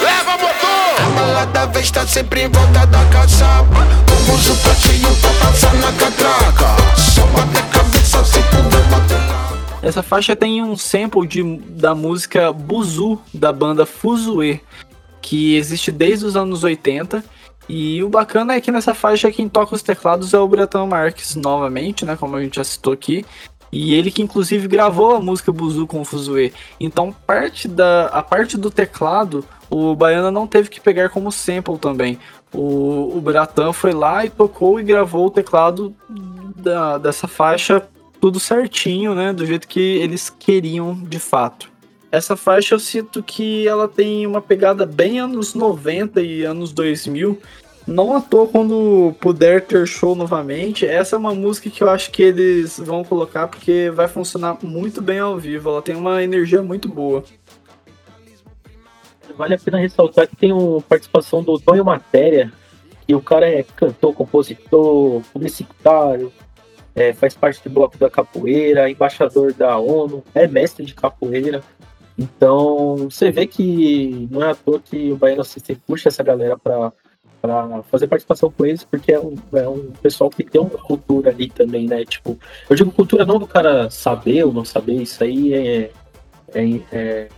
S3: Leva motor!
S10: A balada vez está sempre em volta da caçapa O buzo tá cheio pra passar na catraca Só bater cabeça se puder bater
S1: Essa faixa tem um sample de, da música Buzu, da banda Fuzue, que existe desde os anos 80. E o bacana é que nessa faixa quem toca os teclados é o Bretão Marques, novamente, né? Como a gente já citou aqui. E ele que inclusive gravou a música Buzu com o Fuzue. Então parte da, a parte do teclado o Baiana não teve que pegar como sample também. O, o Bratan foi lá e tocou e gravou o teclado da, dessa faixa tudo certinho, né? Do jeito que eles queriam de fato. Essa faixa eu sinto que ela tem uma pegada bem anos 90 e anos 2000. Não à toa quando puder ter show novamente. Essa é uma música que eu acho que eles vão colocar porque vai funcionar muito bem ao vivo. Ela tem uma energia muito boa.
S2: Vale a pena ressaltar que tem uma participação do Tonho Matéria, e o cara é cantor, compositor, publicitário, é, faz parte do bloco da capoeira, embaixador da ONU, é mestre de capoeira. Então, você vê que não é à toa que o Baiano System puxa essa galera para para fazer participação com eles, porque é um, é um pessoal que tem uma cultura ali também, né? Tipo, eu digo cultura não do cara saber ou não saber, isso aí é, é, é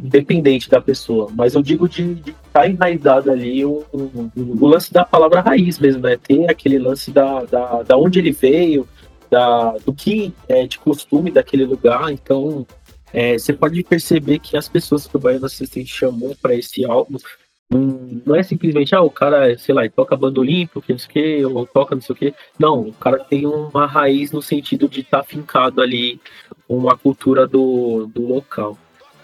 S2: independente da pessoa, mas eu digo de estar tá enraizado ali o, o, o, lance da palavra raiz mesmo, né? Ter aquele lance da, da, da onde ele veio, da, do que é de costume daquele lugar, então é, você pode perceber que as pessoas que o Baiano Assistente chamou para esse álbum não, não é simplesmente, ah, o cara, sei lá, toca bandolim, porque não sei o que, ou toca não sei o que. Não, o cara tem uma raiz no sentido de estar tá fincado ali, uma cultura do, do local.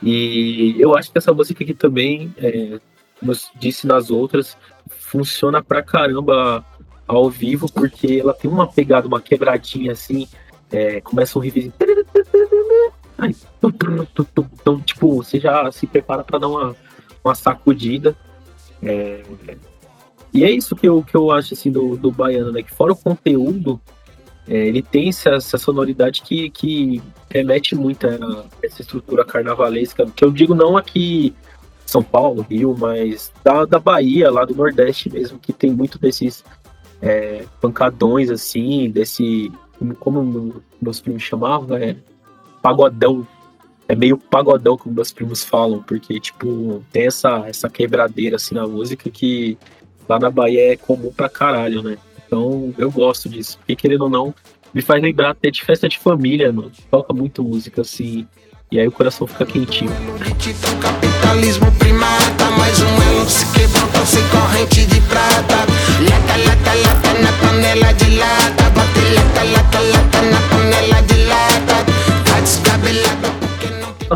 S2: E eu acho que essa música aqui também, é, como eu disse nas outras, funciona pra caramba ao vivo, porque ela tem uma pegada, uma quebradinha assim, é, começa um riffzinho. Então, tipo, você já se prepara para dar uma, uma sacudida. É... E é isso que eu, que eu acho assim do, do baiano, né? Que fora o conteúdo, é, ele tem essa, essa, sonoridade que, que remete muito a essa estrutura carnavalesca, que eu digo não aqui São Paulo, Rio, mas da, da Bahia, lá do Nordeste mesmo, que tem muito desses é, pancadões assim, desse. Como meus filmes chamavam, é pagodão. é meio pagodão, como meus primos falam, porque, tipo, tem essa, essa quebradeira, assim, na música que lá na Bahia é comum pra caralho, né? Então, eu gosto disso. Porque, querendo ou não, me faz lembrar até de festa de família, mano. Toca muito música, assim, e aí o coração fica quentinho.
S10: Capitalismo primata, mais um elo se quebrou corrente de prata.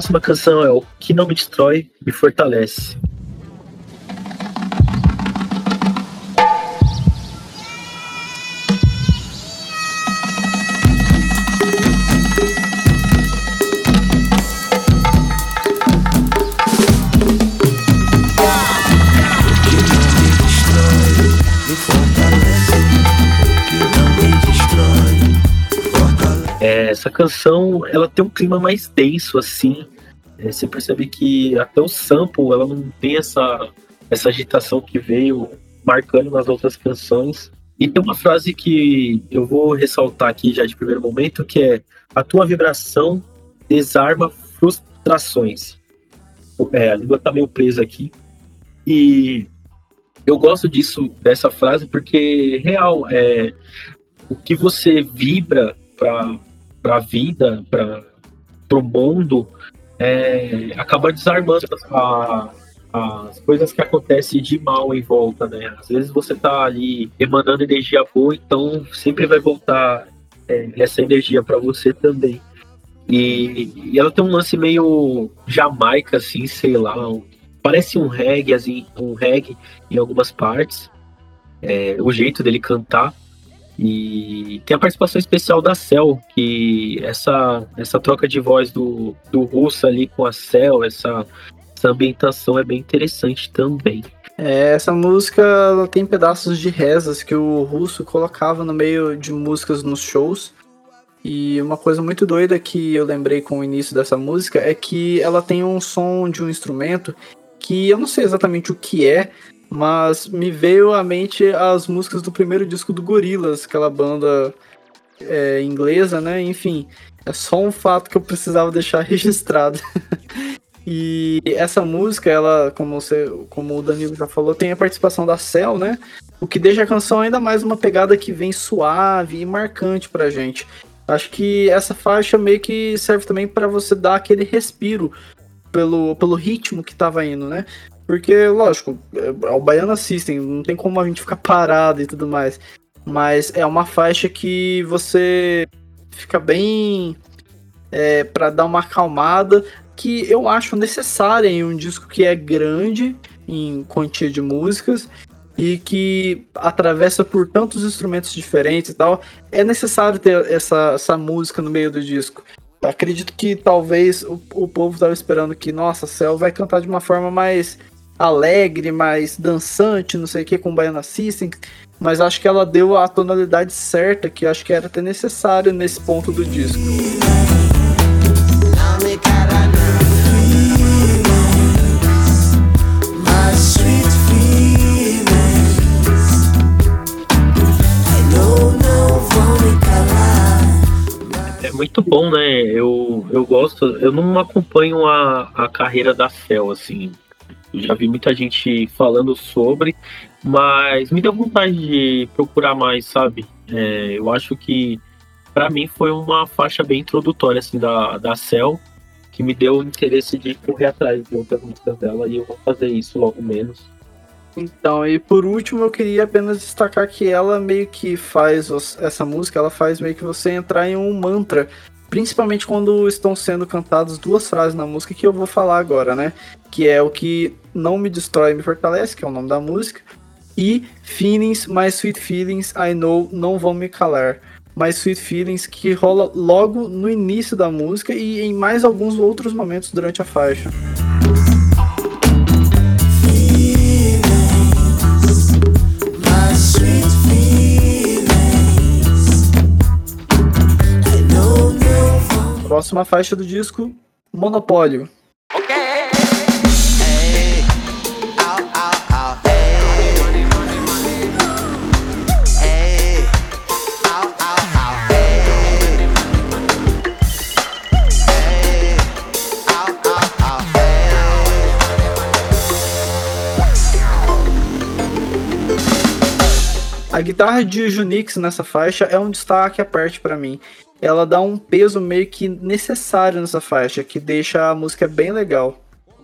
S2: Próxima canção é O Que Não Me Destrói, Me Fortalece. Essa canção, ela tem um clima mais denso, assim. É, você percebe que até o sample, ela não tem essa, essa agitação que veio marcando nas outras canções. E tem uma frase que eu vou ressaltar aqui já de primeiro momento, que é a tua vibração desarma frustrações. É, a língua tá meio presa aqui. E eu gosto disso, dessa frase, porque real, é o que você vibra para a vida, para o mundo, é, acaba desarmando a- as coisas que acontecem de mal em volta, né? Às vezes você tá ali emanando energia boa, então sempre vai voltar é, essa energia para você também. E, e ela tem um lance meio jamaica, assim, sei lá, um- parece um reggae, assim, um reggae em algumas partes, é, o jeito dele cantar. E tem a participação especial da Cell, que essa, essa troca de voz do, do Russo ali com a Cell, essa, essa ambientação é bem interessante também.
S1: É, essa música tem pedaços de rezas que o Russo colocava no meio de músicas nos shows. E uma coisa muito doida que eu lembrei com o início dessa música é que ela tem um som de um instrumento que eu não sei exatamente o que é, mas me veio à mente as músicas do primeiro disco do Gorillaz, aquela banda é, inglesa, né? Enfim, é só um fato que eu precisava deixar registrado. E essa música, ela, como, você, como o Danilo já falou, tem a participação da Cell, né? O que deixa a canção ainda mais uma pegada que vem suave e marcante pra gente. Acho que essa faixa meio que serve também para você dar aquele respiro pelo, pelo ritmo que tava indo, né? Porque, lógico, é o Baiana System, não tem como a gente ficar parado e tudo mais. Mas é uma faixa que você fica bem é, para dar uma acalmada, que eu acho necessária em um disco que é grande em quantia de músicas e que atravessa por tantos instrumentos diferentes e tal. É necessário ter essa, essa música no meio do disco. Acredito que talvez o, o povo estava esperando que, nossa, Cell vai cantar de uma forma mais alegre, mais dançante, não sei o que, com Baiana System, mas acho que ela deu a tonalidade certa, que acho que era até necessário nesse ponto do disco.
S2: É muito bom, né? Eu, eu gosto, eu não acompanho a, a carreira da Cell, assim. Já vi muita gente falando sobre, mas me deu vontade de procurar mais, sabe? É, eu acho que para mim foi uma faixa bem introdutória assim da, da Cell, que me deu o interesse de correr atrás de outras músicas dela e eu vou fazer isso logo menos.
S1: Então, e por último, eu queria apenas destacar que ela meio que faz essa música, ela faz meio que você entrar em um mantra, principalmente quando estão sendo cantadas duas frases na música que eu vou falar agora, né? Que é o que não me destrói, me fortalece, que é o nome da música, e Feelings, My Sweet Feelings, I Know, não vão me calar. My Sweet Feelings, que rola logo no início da música e em mais alguns outros momentos durante a faixa. Próxima faixa do disco, Monopólio. Guitarra de Junix nessa faixa é um destaque à parte para mim. Ela dá um peso meio que necessário nessa faixa, que deixa a música bem legal.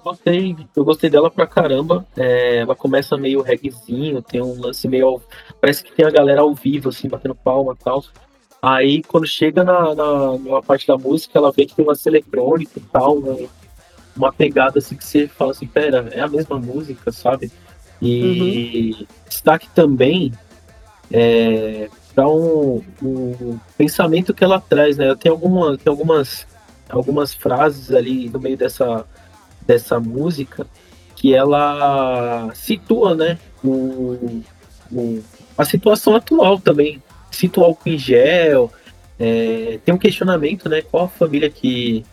S2: Gostei, eu gostei dela pra caramba. É, ela começa meio reggaezinho, tem um lance meio. Parece que tem a galera ao vivo, assim, batendo palma e tal. Aí quando chega na, na, na, parte da música, ela vê que tem uma eletrônica e tal, né? uma pegada assim que você fala assim, pera, é a mesma música, sabe? E uhum. destaque também é, para um, um, pensamento que ela traz, né? Tem, alguma, tem algumas, algumas frases ali no meio dessa, dessa música que ela situa, né? O, a situação atual também. Cita o álcool em gel. É, tem um questionamento, né? Qual a família que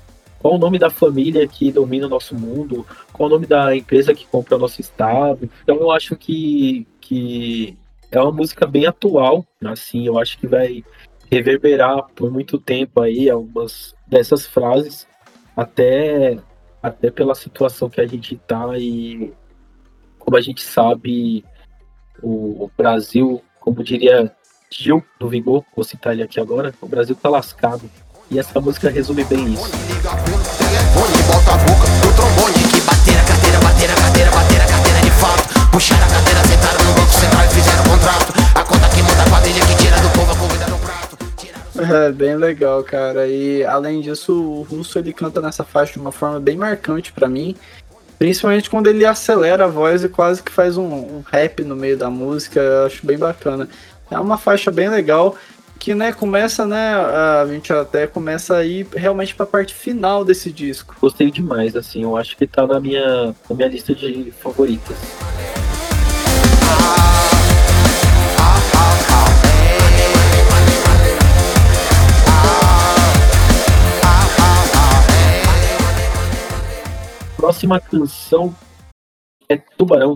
S2: qual o nome da família que domina o nosso mundo? Qual o nome da empresa que compra o nosso estado? Então eu acho que, que é uma música bem atual, assim, eu acho que vai reverberar por muito tempo aí algumas dessas frases, até, até pela situação que a gente tá e como a gente sabe, o, o Brasil, como diria Gil do Vigor, vou citar ele aqui agora, o Brasil tá lascado. E essa música resume bem isso. Telefone, bota a boca trombone que bater a carteira, bater a carteira, bater Puxaram a carteira, sentaram no banco central e fizeram contrato. A conta que manda a quadrilha que tira do povo a comida no prato.
S1: É, bem legal, cara. E além disso, o Russo ele canta nessa faixa de uma forma bem marcante para mim. Principalmente quando ele acelera a voz e quase que faz um, um rap no meio da música. Eu acho bem bacana. É uma faixa bem legal que né, começa, né, a gente até começa a ir realmente para a parte final desse disco.
S2: Gostei demais, assim, eu acho que tá na minha, na minha lista de favoritas. Próxima canção é Tubarão.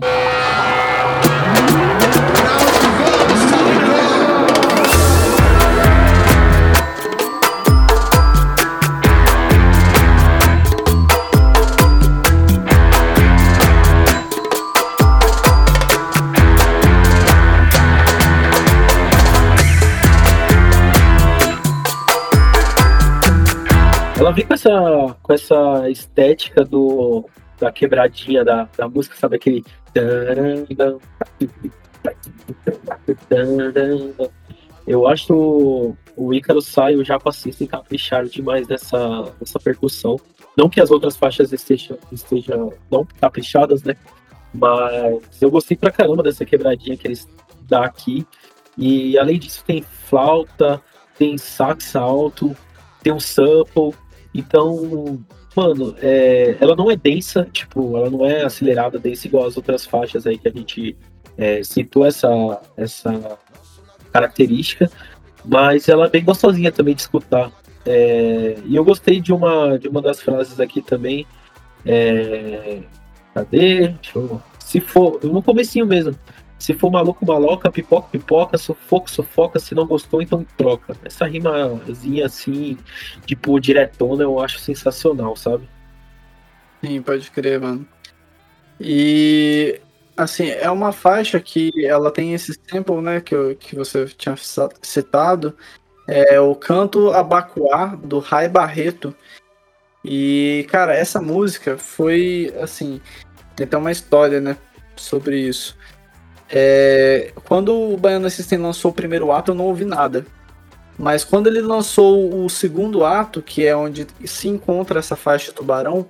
S2: Ela vem com essa, com essa estética do, da quebradinha da, da música, sabe? Aquele. Eu acho o, o Ícaro sai e o Jaco Assistem capricharam demais nessa, nessa percussão. Não que as outras faixas estejam, estejam não caprichadas, né? Mas eu gostei pra caramba dessa quebradinha que eles dão aqui. E além disso, tem flauta, tem sax alto, tem um sample. Então, mano, é, ela não é densa, tipo, ela não é acelerada, densa igual as outras faixas aí que a gente é, citou essa, essa característica, mas ela é bem gostosinha também de escutar. É, e eu gostei de uma, de uma das frases aqui também. É, cadê? Eu, se for, no comecinho mesmo. Se for maluco, maloca, pipoca, pipoca, sufoco, sufoca, se não gostou, então troca. Essa rimazinha assim, tipo, diretona, eu acho sensacional, sabe?
S1: Sim, pode crer, mano. E assim, é uma faixa que ela tem esse sample, né, que, eu, que você tinha citado, é o canto Abacuá do Rai Barreto. E, cara, essa música foi assim, tem até uma história, né, sobre isso. É, quando o Baiano System lançou o primeiro ato, eu não ouvi nada. Mas quando ele lançou o segundo ato, que é onde se encontra essa faixa tubarão,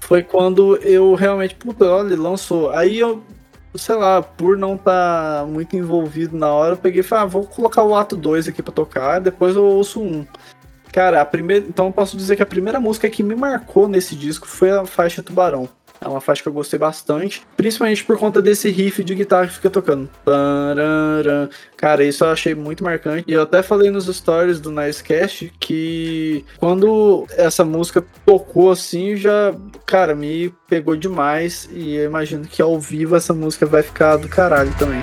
S1: foi quando eu realmente, puta, olha, ele lançou. Aí eu, sei lá, por não estar tá muito envolvido na hora, eu peguei e falei, ah, vou colocar o ato 2 aqui pra tocar, depois eu ouço um. Cara, a primeira, então eu posso dizer que a primeira música que me marcou nesse disco foi a faixa Tubarão. É uma faixa que eu gostei bastante, principalmente por conta desse riff de guitarra que fica tocando. Cara, isso eu achei muito marcante. E eu até falei nos stories do Nicecast que quando essa música tocou assim, já, cara, me pegou demais. E eu imagino que ao vivo essa música vai ficar do caralho também.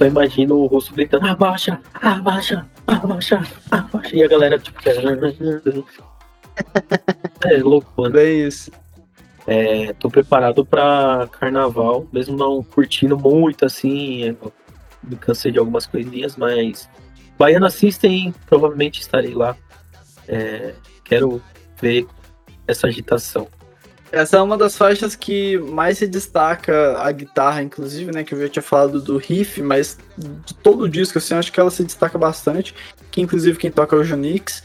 S2: Só imagino o russo gritando, abaixa, abaixa, abaixa, abaixa. E a galera, tipo, é louco, mano.
S1: Bem isso.
S2: É, tô preparado pra carnaval, mesmo não curtindo muito, assim, é, me cansei de algumas coisinhas, mas Baiana System, provavelmente estarei lá. É, quero ver essa agitação.
S1: Essa é uma das faixas que mais se destaca a guitarra, inclusive, né? Que eu já tinha falado do riff, mas de todo o disco, assim, acho que ela se destaca bastante. Que inclusive quem toca é o Junix.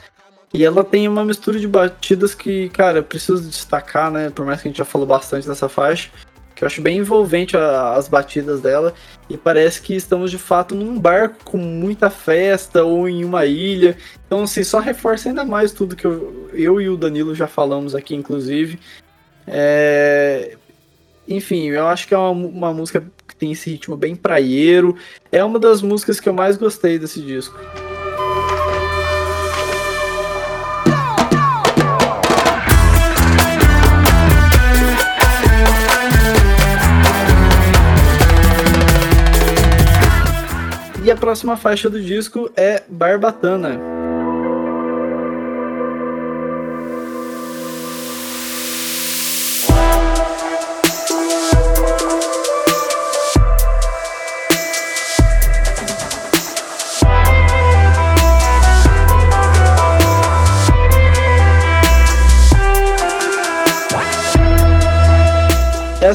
S1: E ela tem uma mistura de batidas que, cara, preciso destacar, né? Por mais que a gente já falou bastante dessa faixa, que eu acho bem envolvente a, as batidas dela. E parece que estamos de fato num barco com muita festa ou em uma ilha. Então, assim, só reforça ainda mais tudo que eu, eu e o Danilo já falamos aqui, inclusive. É... Enfim, eu acho que é uma, uma música que tem esse ritmo bem praieiro. É uma das músicas que eu mais gostei desse disco. E a próxima faixa do disco é Barbatana.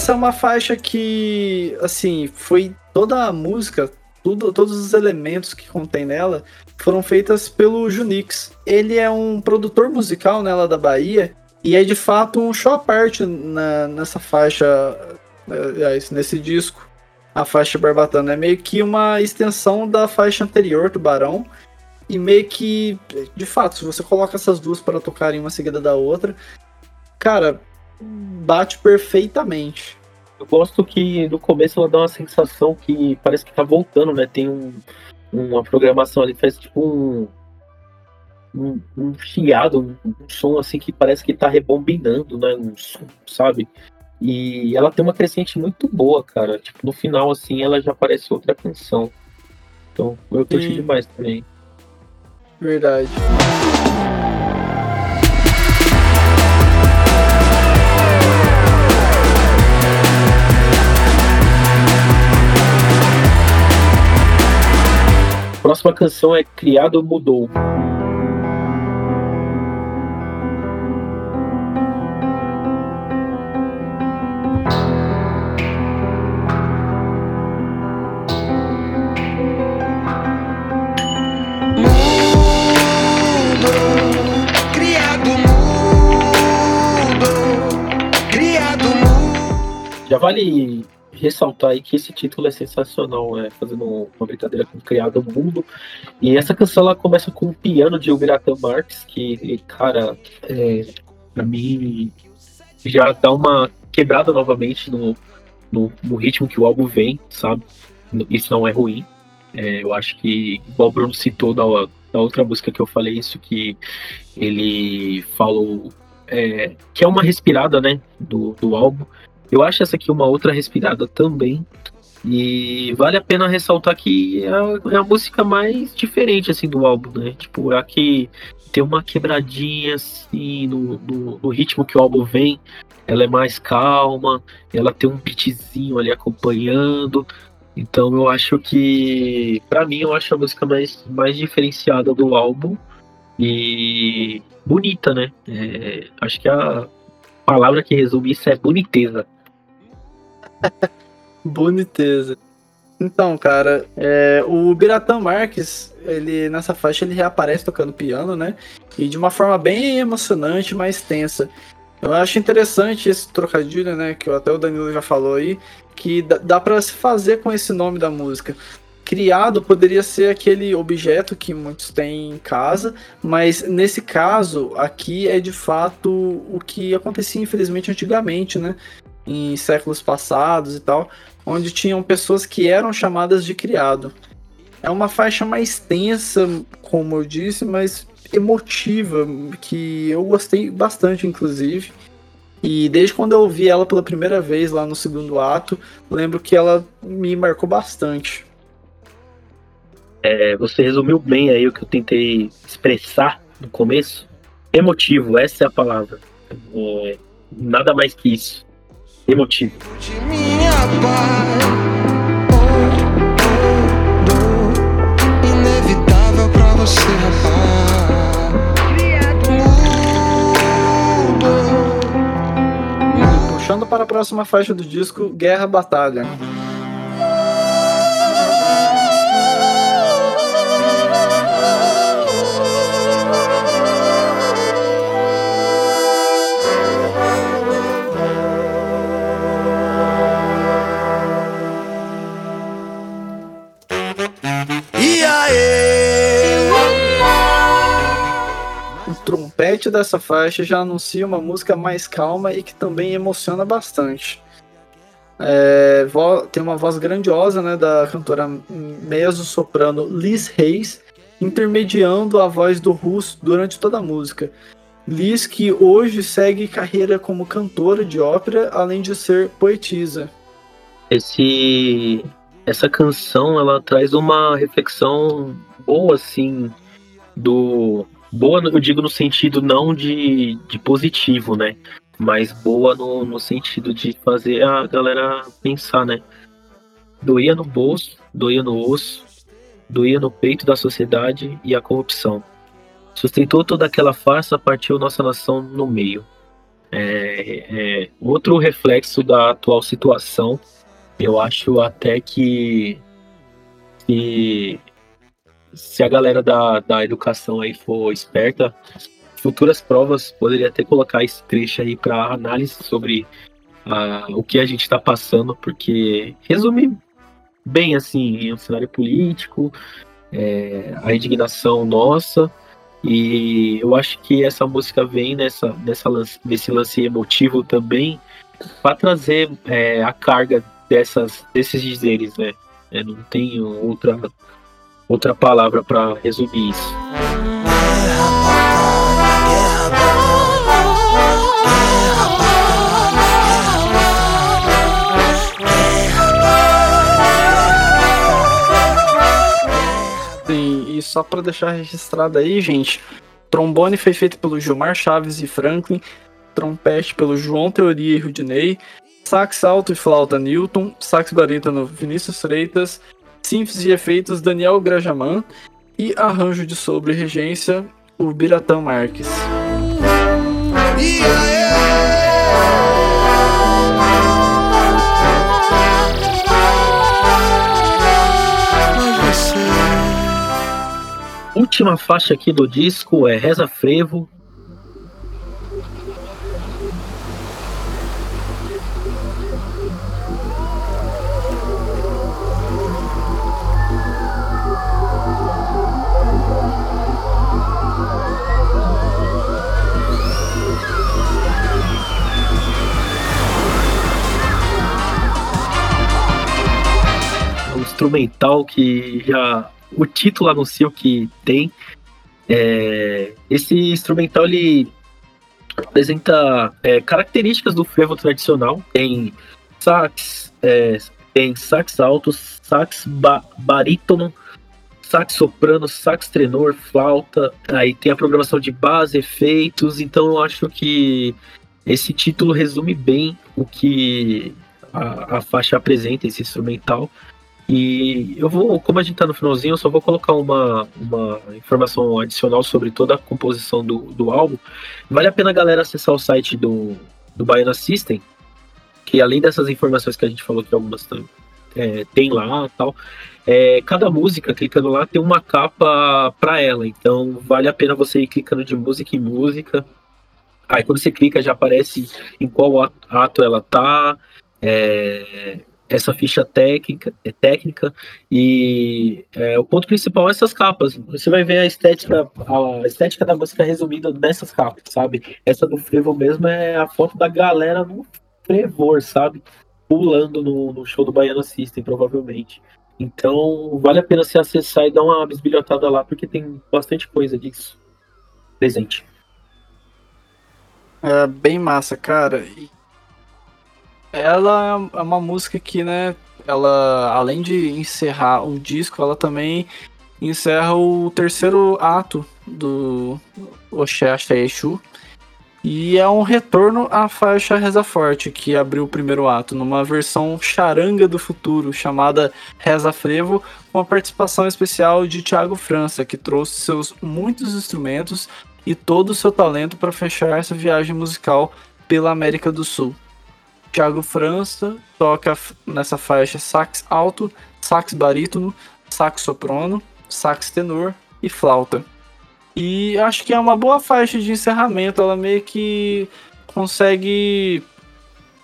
S1: Essa é uma faixa que, assim, foi toda a música, tudo, todos os elementos que contém nela foram feitas pelo Junix. Ele é um produtor musical nela da Bahia e é de fato um show à parte na, nessa faixa, aliás, nesse disco. A faixa Barbatana é meio que uma extensão da faixa anterior, Tubarão. E meio que, de fato, se você coloca essas duas para tocarem uma seguida da outra, cara, bate perfeitamente.
S2: Eu gosto que no começo ela dá uma sensação que parece que tá voltando, né? Tem um, uma programação ali, faz tipo um, um, um chiado, um, um, som assim que parece que tá rebobinando, né? Um som, sabe? E ela tem uma crescente muito boa, cara. Tipo, no final, assim, ela já parece outra canção. Então, eu curti demais também.
S1: Verdade.
S2: Próxima canção é Criado Mudou. Já vale ressaltar aí que esse título é sensacional, é, fazendo uma brincadeira com Criado Mundo. E essa canção ela começa com um piano de Ubiratan Marx, que, cara, é, pra mim já dá uma quebrada novamente no, no, no, ritmo que o álbum vem, sabe? Isso não é ruim. É, eu acho que, igual o Bruno citou da, da outra música que eu falei, isso que ele falou é, que é uma respirada, né, do, do álbum. Eu acho essa aqui uma outra respirada também. E vale a pena ressaltar que é a, é a música mais diferente assim do álbum, né? Tipo, é a que tem uma quebradinha assim no, no, no, ritmo que o álbum vem. Ela é mais calma, ela tem um beatzinho ali acompanhando. Então eu acho que, para mim, eu acho a música mais, mais diferenciada do álbum e bonita, né? É, acho que a palavra que resume isso é boniteza.
S1: Boniteza. Então, cara, é, o Biratã Marques, ele nessa faixa ele reaparece tocando piano, né? E de uma forma bem emocionante, mais tensa. Eu acho interessante esse trocadilho, né? Que até o Danilo já falou aí, que dá, dá para se fazer com esse nome da música. Criado poderia ser aquele objeto que muitos têm em casa, mas nesse caso aqui é de fato o que acontecia infelizmente antigamente, né? Em séculos passados e tal, onde tinham pessoas que eram chamadas de criado. É uma faixa mais tensa, como eu disse, mas emotiva, que eu gostei bastante, inclusive. E desde quando eu ouvi ela pela primeira vez lá no segundo ato, lembro que ela me marcou bastante.
S2: É, você resumiu bem aí o que eu tentei expressar no começo. Emotivo, essa é a palavra. É, nada mais que isso. Emotivo.
S1: Puxando para a próxima faixa do disco, Guerra Batalha. O trompete dessa faixa já anuncia uma música mais calma e que também emociona bastante. É, tem uma voz grandiosa né, da cantora mezzo-soprano Liz Reis, intermediando a voz do Russo durante toda a música. Liz que hoje segue carreira como cantora de ópera, além de ser poetisa.
S2: Esse, essa canção ela traz uma reflexão boa, assim, do. Boa, eu digo no sentido não de, de positivo, né? Mas boa no, no sentido de fazer a galera pensar, né? Doía no bolso, doía no osso, doía no peito da sociedade e a corrupção. Sustentou toda aquela farsa, partiu nossa nação no meio. É, é outro reflexo da atual situação eu acho até que se, se a galera da, da educação aí for esperta, futuras provas poderia até colocar esse trecho aí para análise sobre ah, o que a gente está passando, porque resume bem assim o cenário político, é, a indignação nossa. E eu acho que essa música vem nessa, nessa lance, nesse lance emotivo também para trazer é, a carga dessas, desses dizeres, né? Eu não tenho outra, outra palavra para resumir isso.
S1: Sim, só pra deixar registrado aí, gente, trombone foi feito pelo Gilmar Chaves e Franklin, trompete pelo João Teoria e Rudinei, sax alto e flauta Newton, sax barítono Vinícius Freitas, síntese e efeitos Daniel Grajaman e arranjo de sobre regência o Biratã Marques.
S5: E aí?
S2: Última faixa aqui do disco é Reza Frevo. Instrumental que já o título anuncia o que tem. É, esse instrumental ele apresenta é, características do frevo tradicional. Tem sax, é, tem sax alto, sax ba barítono, sax soprano, sax tenor, flauta. Aí tem a programação de base, efeitos. Então eu acho que esse título resume bem o que a, a faixa apresenta, esse instrumental. E eu vou, como a gente tá no finalzinho, eu só vou colocar uma, uma informação adicional sobre toda a composição do, do álbum. Vale a pena a galera acessar o site do, do Baiana System, que além dessas informações que a gente falou que algumas é, tem lá tal, é, cada música, clicando lá, tem uma capa para ela. Então vale a pena você ir clicando de música em música. Aí quando você clica já aparece em qual ato ela tá, é, essa ficha técnica, é técnica e é, o ponto principal é essas capas. Você vai ver a estética, a estética da música resumida nessas capas, sabe? Essa do frevo mesmo é a foto da galera no frevor, sabe? Pulando no, no show do Baiano System, provavelmente. Então, vale a pena você acessar e dar uma bisbilhotada lá, porque tem bastante coisa disso presente.
S1: É bem massa, cara. Ela é uma música que, né, ela, além de encerrar um disco, ela também encerra o terceiro ato do Oxé Axé Exu. E é um retorno à faixa Reza Forte, que abriu o primeiro ato, numa versão charanga do futuro, chamada Reza Frevo, com a participação especial de Thiago França, que trouxe seus muitos instrumentos e todo o seu talento para fechar essa viagem musical pela América do Sul. Thiago França toca nessa faixa sax alto, sax barítono, sax soprano, sax tenor e flauta. E acho que é uma boa faixa de encerramento, ela meio que consegue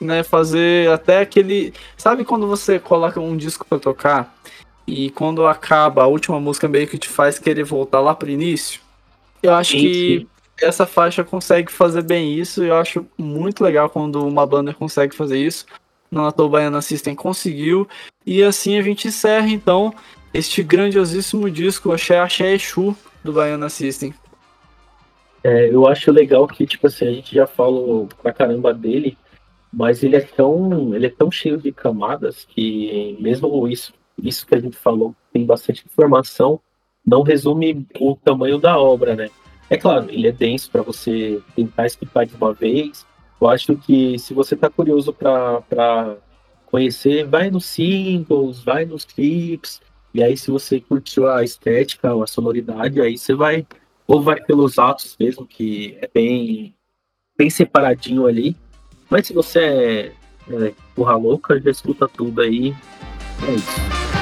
S1: né, fazer até aquele, sabe quando você coloca um disco para tocar e quando acaba a última música meio que te faz querer voltar lá pro início? Eu acho sim, que sim essa faixa consegue fazer bem isso. Eu acho muito legal quando uma banda consegue fazer isso. No Natal Baiana System conseguiu. E assim a gente encerra então este grandiosíssimo disco, Axé Axé Exu, do Baiana System.
S2: É, eu acho legal que, tipo assim, a gente já falou pra caramba dele, mas ele é tão, ele é tão cheio de camadas que mesmo isso, isso que a gente falou tem bastante informação, não resume o tamanho da obra, né? É claro, ele é denso para você tentar escutar de uma vez. Eu acho que se você está curioso para conhecer, vai nos singles, vai nos clips. E aí, se você curtiu a estética, a sonoridade, aí você vai, ou vai pelos atos mesmo, que é bem, bem separadinho ali. Mas se você é, é porra louca, já escuta tudo aí. É isso.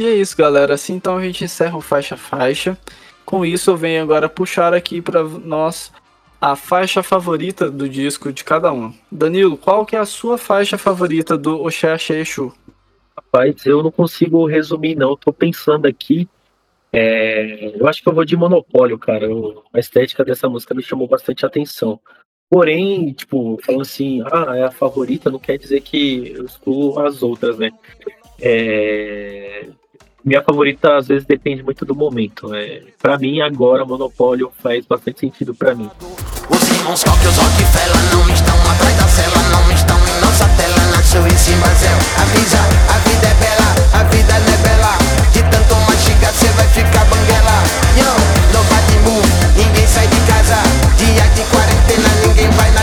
S1: E é isso, galera. Assim então a gente encerra o faixa faixa. Com isso eu venho agora puxar aqui para nós a faixa favorita do disco de cada um. Danilo, qual que é a sua faixa favorita do Oxé Exu?
S2: Rapaz, eu não consigo resumir não. Tô pensando aqui. É... Eu acho que eu vou de Monopólio, cara. Eu... A estética dessa música me chamou bastante atenção. Porém, tipo, falando assim, ah, é a favorita, não quer dizer que eu excluo as outras, né? É minha favorita às vezes depende muito do momento. É, para mim, agora, Monopólio faz bastante sentido para mim. Os irmãos Rockefeller não estão atrás da cela, não estão em nossa tela, nasceu em cima Avisa, a vida é bela, a vida não é bela. De tanto mastigar, cê vai ficar banguela. Yo, nobody move, ninguém sai de casa. Dia de quarentena, ninguém vai na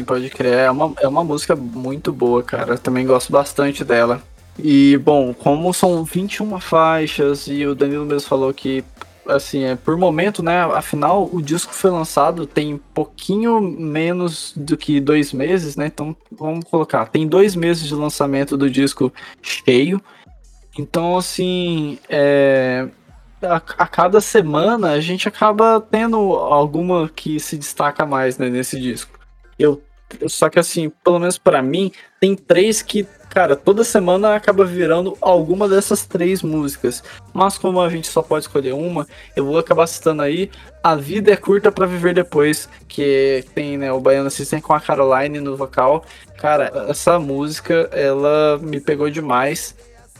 S2: Sim, pode crer. É uma, é uma música muito boa, cara. também gosto bastante dela. E, bom, como são 21 faixas e o Danilo mesmo falou que, assim, é por momento, né? Afinal, o disco foi lançado tem pouquinho menos do que dois meses, né? Então, vamos colocar. Tem dois meses de lançamento do disco cheio. Então, assim, é, a, a, cada semana a gente acaba tendo alguma que se destaca mais né, nesse disco. Eu, só que assim, pelo menos para mim, tem três que, cara, toda semana acaba virando alguma dessas três músicas. Mas como a gente só pode escolher uma, eu vou acabar citando aí A Vida é Curta para Viver Depois, que tem, né, o Baiano System com a Caroline no vocal. Cara, essa música, ela me pegou demais.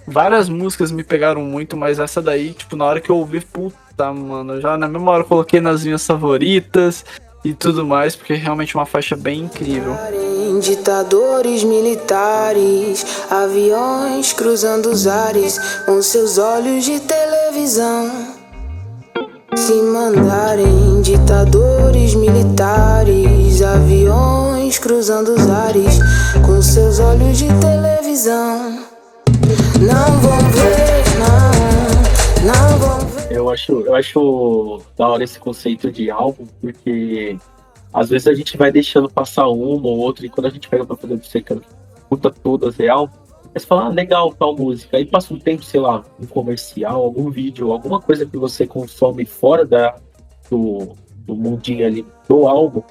S2: Várias músicas me pegaram muito, mas essa daí, tipo, na hora que eu ouvi, puta, mano, já na mesma hora eu coloquei nas minhas favoritas e tudo mais, porque é realmente uma faixa bem incrível.
S9: Ditadores militares, aviões cruzando os ares com seus olhos de televisão. Se mandarem ditadores militares, aviões cruzando os ares com seus olhos de televisão. Não vão ver,
S2: Eu acho, eu acho da hora esse conceito de álbum, porque às vezes a gente vai deixando passar uma ou outra, e quando a gente pega pra fazer que escuta todas real, você fala, ah, legal, tal música. Aí passa um tempo, sei lá, um comercial, algum vídeo, alguma coisa que você consome fora da, do, do mundinho ali do álbum.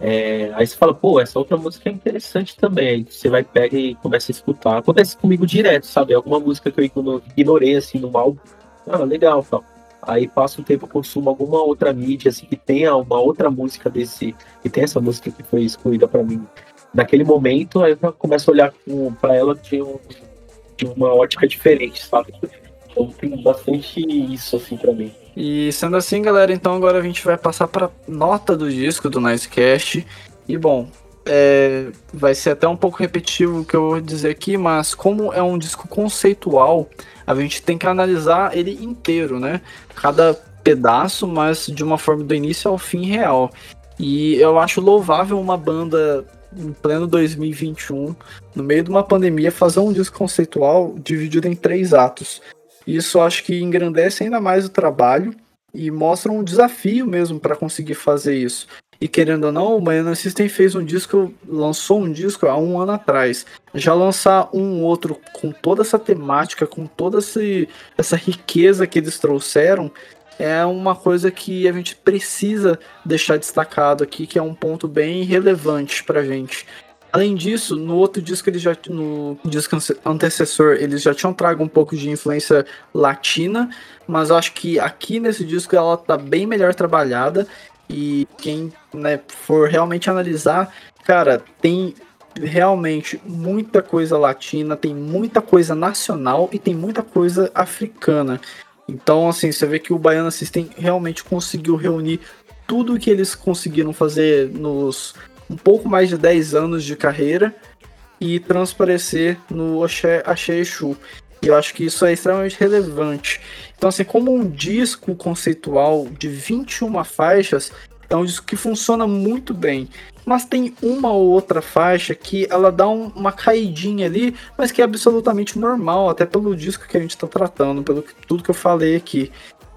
S2: É, aí você fala, pô, essa outra música é interessante também. Aí você vai, pega e começa a escutar. Acontece comigo direto, sabe? Alguma música que eu ignorei assim no álbum. Ah, legal, tal aí passa um tempo consumo alguma outra mídia assim que tenha uma outra música desse que tem essa música que foi excluída para mim naquele momento, aí eu começo a olhar pra ela de, um- de uma ótica diferente, sabe? Então tem bastante isso, assim, pra mim.
S1: E sendo assim, galera, então agora a gente vai passar para nota do disco do Nicecast. E bom, é, vai ser até um pouco repetitivo o que eu vou dizer aqui, mas como é um disco conceitual, a gente tem que analisar ele inteiro, né? Cada pedaço, mas de uma forma do início ao fim real. E eu acho louvável uma banda em pleno 2021, no meio de uma pandemia, fazer um disco conceitual dividido em três atos. Isso acho que engrandece ainda mais o trabalho e mostra um desafio mesmo para conseguir fazer isso. E querendo ou não, o Baiana System fez um disco, lançou um disco há um ano atrás. Já lançar um outro com toda essa temática, com toda esse, essa riqueza que eles trouxeram, é uma coisa que a gente precisa deixar destacado aqui, que é um ponto bem relevante pra gente. Além disso, no outro disco, eles já, no disco ante- antecessor, eles já tinham trago um pouco de influência latina, mas acho que aqui nesse disco ela tá bem melhor trabalhada. E quem né, for realmente analisar, cara, tem realmente muita coisa latina, tem muita coisa nacional e tem muita coisa africana. Então, assim, você vê que o Baiana System realmente conseguiu reunir tudo que eles conseguiram fazer nos um pouco mais de 10 anos de carreira e transparecer no Oxé Axé Exu. E eu acho que isso é extremamente relevante. Então, assim, como um disco conceitual de 21 faixas, é um disco que funciona muito bem. Mas tem uma ou outra faixa que ela dá um- uma caidinha ali, mas que é absolutamente normal, até pelo disco que a gente está tratando, pelo que- tudo que eu falei aqui.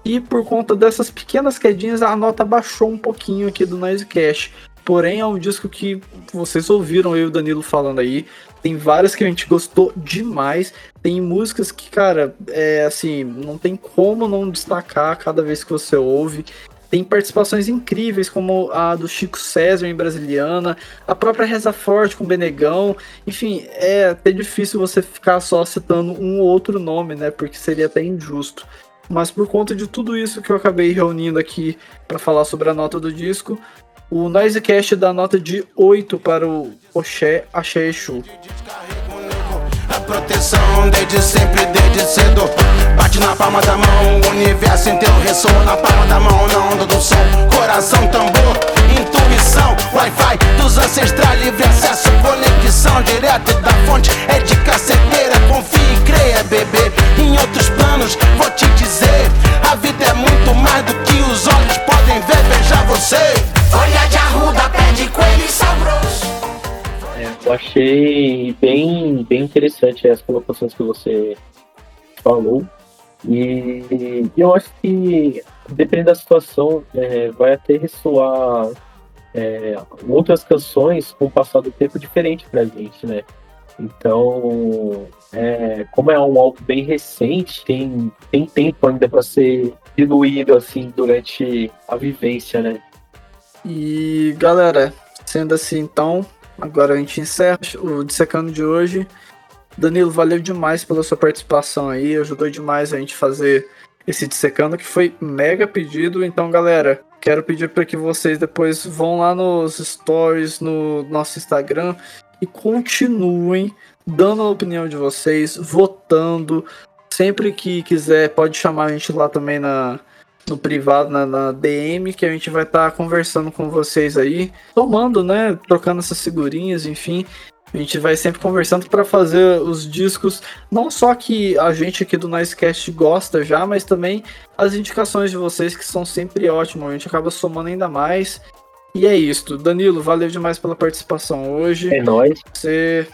S1: E por conta dessas pequenas quedinhas, a nota baixou um pouquinho aqui do Noise Cash. Porém, é um disco que vocês ouviram eu e o Danilo falando aí. Tem várias que a gente gostou demais. Tem músicas que, cara, é assim, não tem como não destacar cada vez que você ouve. Tem participações incríveis, como a do Chico César em Brasiliana, a própria Reza Forte com Benegão. Enfim, é até difícil você ficar só citando um ou outro nome, né? Porque seria até injusto. Mas por conta de tudo isso que eu acabei reunindo aqui para falar sobre a nota do disco, o Noisecast dá nota de 8 para o Oxé Axé Exu.
S10: A proteção desde sempre, desde cedo. Bate na palma da mão, o universo inteiro ressoa na palma da mão, na onda do som. Coração, tambor, intuição, Wi-Fi dos ancestrais, livre acesso, conexão direto da fonte. É de caceteira, confie e creia, bebê. Em outros planos, vou te dizer: a vida é muito mais do que os olhos podem ver. Veja você. Folha de arruda, pé de coelho e sabroso.
S2: É, eu achei bem, bem interessante as colocações que você falou. E eu acho que, dependendo da situação, é, vai até ressoar é, outras canções com o passar do tempo diferente pra gente, né? Então, é, como é um álbum bem recente, tem, tem tempo ainda para ser diluído assim durante a vivência, né?
S1: E galera, sendo assim então, agora a gente encerra o Dissecando de hoje. Danilo, valeu demais pela sua participação aí, ajudou demais a gente fazer esse Dissecando que foi mega pedido. Então, galera, quero pedir para que vocês depois vão lá nos stories, no nosso Instagram e continuem dando a opinião de vocês, votando. Sempre que quiser, pode chamar a gente lá também na, no privado, na, na DM, que a gente vai estar conversando com vocês aí, tomando, né? Trocando essas figurinhas, enfim. A gente vai sempre conversando para fazer os discos, não só que a gente aqui do Nicecast gosta já, mas também as indicações de vocês que são sempre ótimas. A gente acaba somando ainda mais. E é isso. Danilo, valeu demais pela participação hoje.
S2: É nóis.
S1: Você,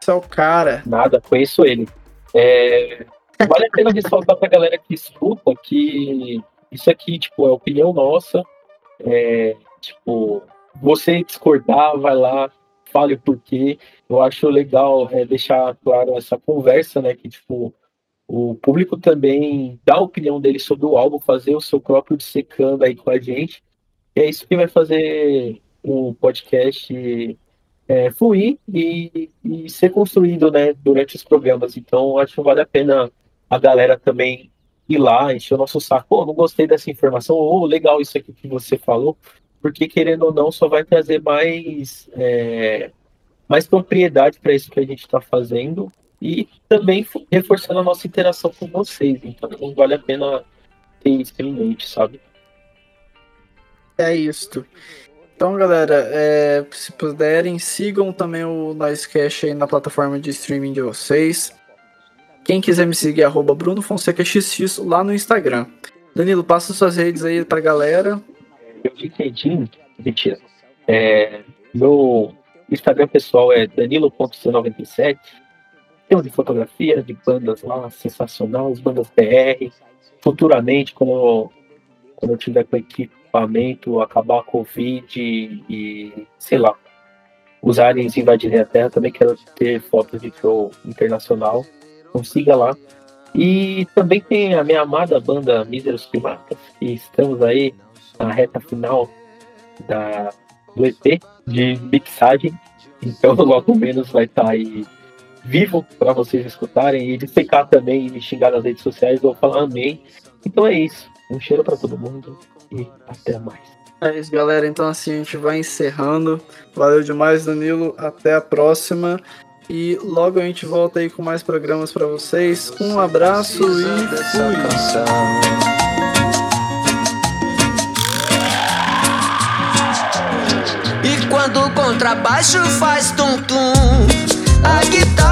S1: você é o cara.
S2: Nada, conheço ele. É, vale a pena ressaltar pra galera que escuta que isso aqui, tipo, é opinião nossa. É, tipo, você discordar, vai lá, fale o porquê. Eu acho legal é, deixar claro essa conversa, né? Que, tipo, o público também dá a opinião dele sobre o álbum, fazer o seu próprio dissecando aí com a gente. E é isso que vai fazer o podcast é, fluir e, e ser construído né, durante os programas. Então, acho que vale a pena a galera também ir lá, encher o nosso saco. Pô, não gostei dessa informação, ou legal isso aqui que você falou, porque querendo ou não, só vai trazer mais é, mais propriedade para isso que a gente está fazendo e também reforçando a nossa interação com vocês. Então vale a pena ter isso em mente, sabe?
S1: É isso. Então, galera, é, se puderem, sigam também o Noisecast aí na plataforma de streaming de vocês. Quem quiser me seguir, arroba Bruno Fonseca XX lá no Instagram. Danilo, passa suas redes aí pra galera.
S2: Meu LinkedIn, mentira. É, meu Instagram pessoal é danilo.c97. Tem de fotografia de bandas lá, sensacional, as bandas PR. Futuramente, quando, quando eu tiver com equipamento, acabar a Covid e, e sei lá, os aliens invadirem a Terra, também quero ter fotos de show internacional. Então siga lá. E também tem a minha amada banda Míseros Primatas, que estamos aí na reta final da, do EP de mixagem. Então logo menos vai estar tá aí vivo para vocês escutarem e dissecar também e me xingar nas redes sociais, vou falar amém. Então é isso. Um cheiro para todo mundo e até mais.
S1: É isso, galera. Então assim a gente vai encerrando. Valeu demais, Danilo. Até a próxima. E logo a gente volta aí com mais programas para vocês. Um abraço e fui.
S10: Quando o contrabaixo faz tum-tum, a guitarra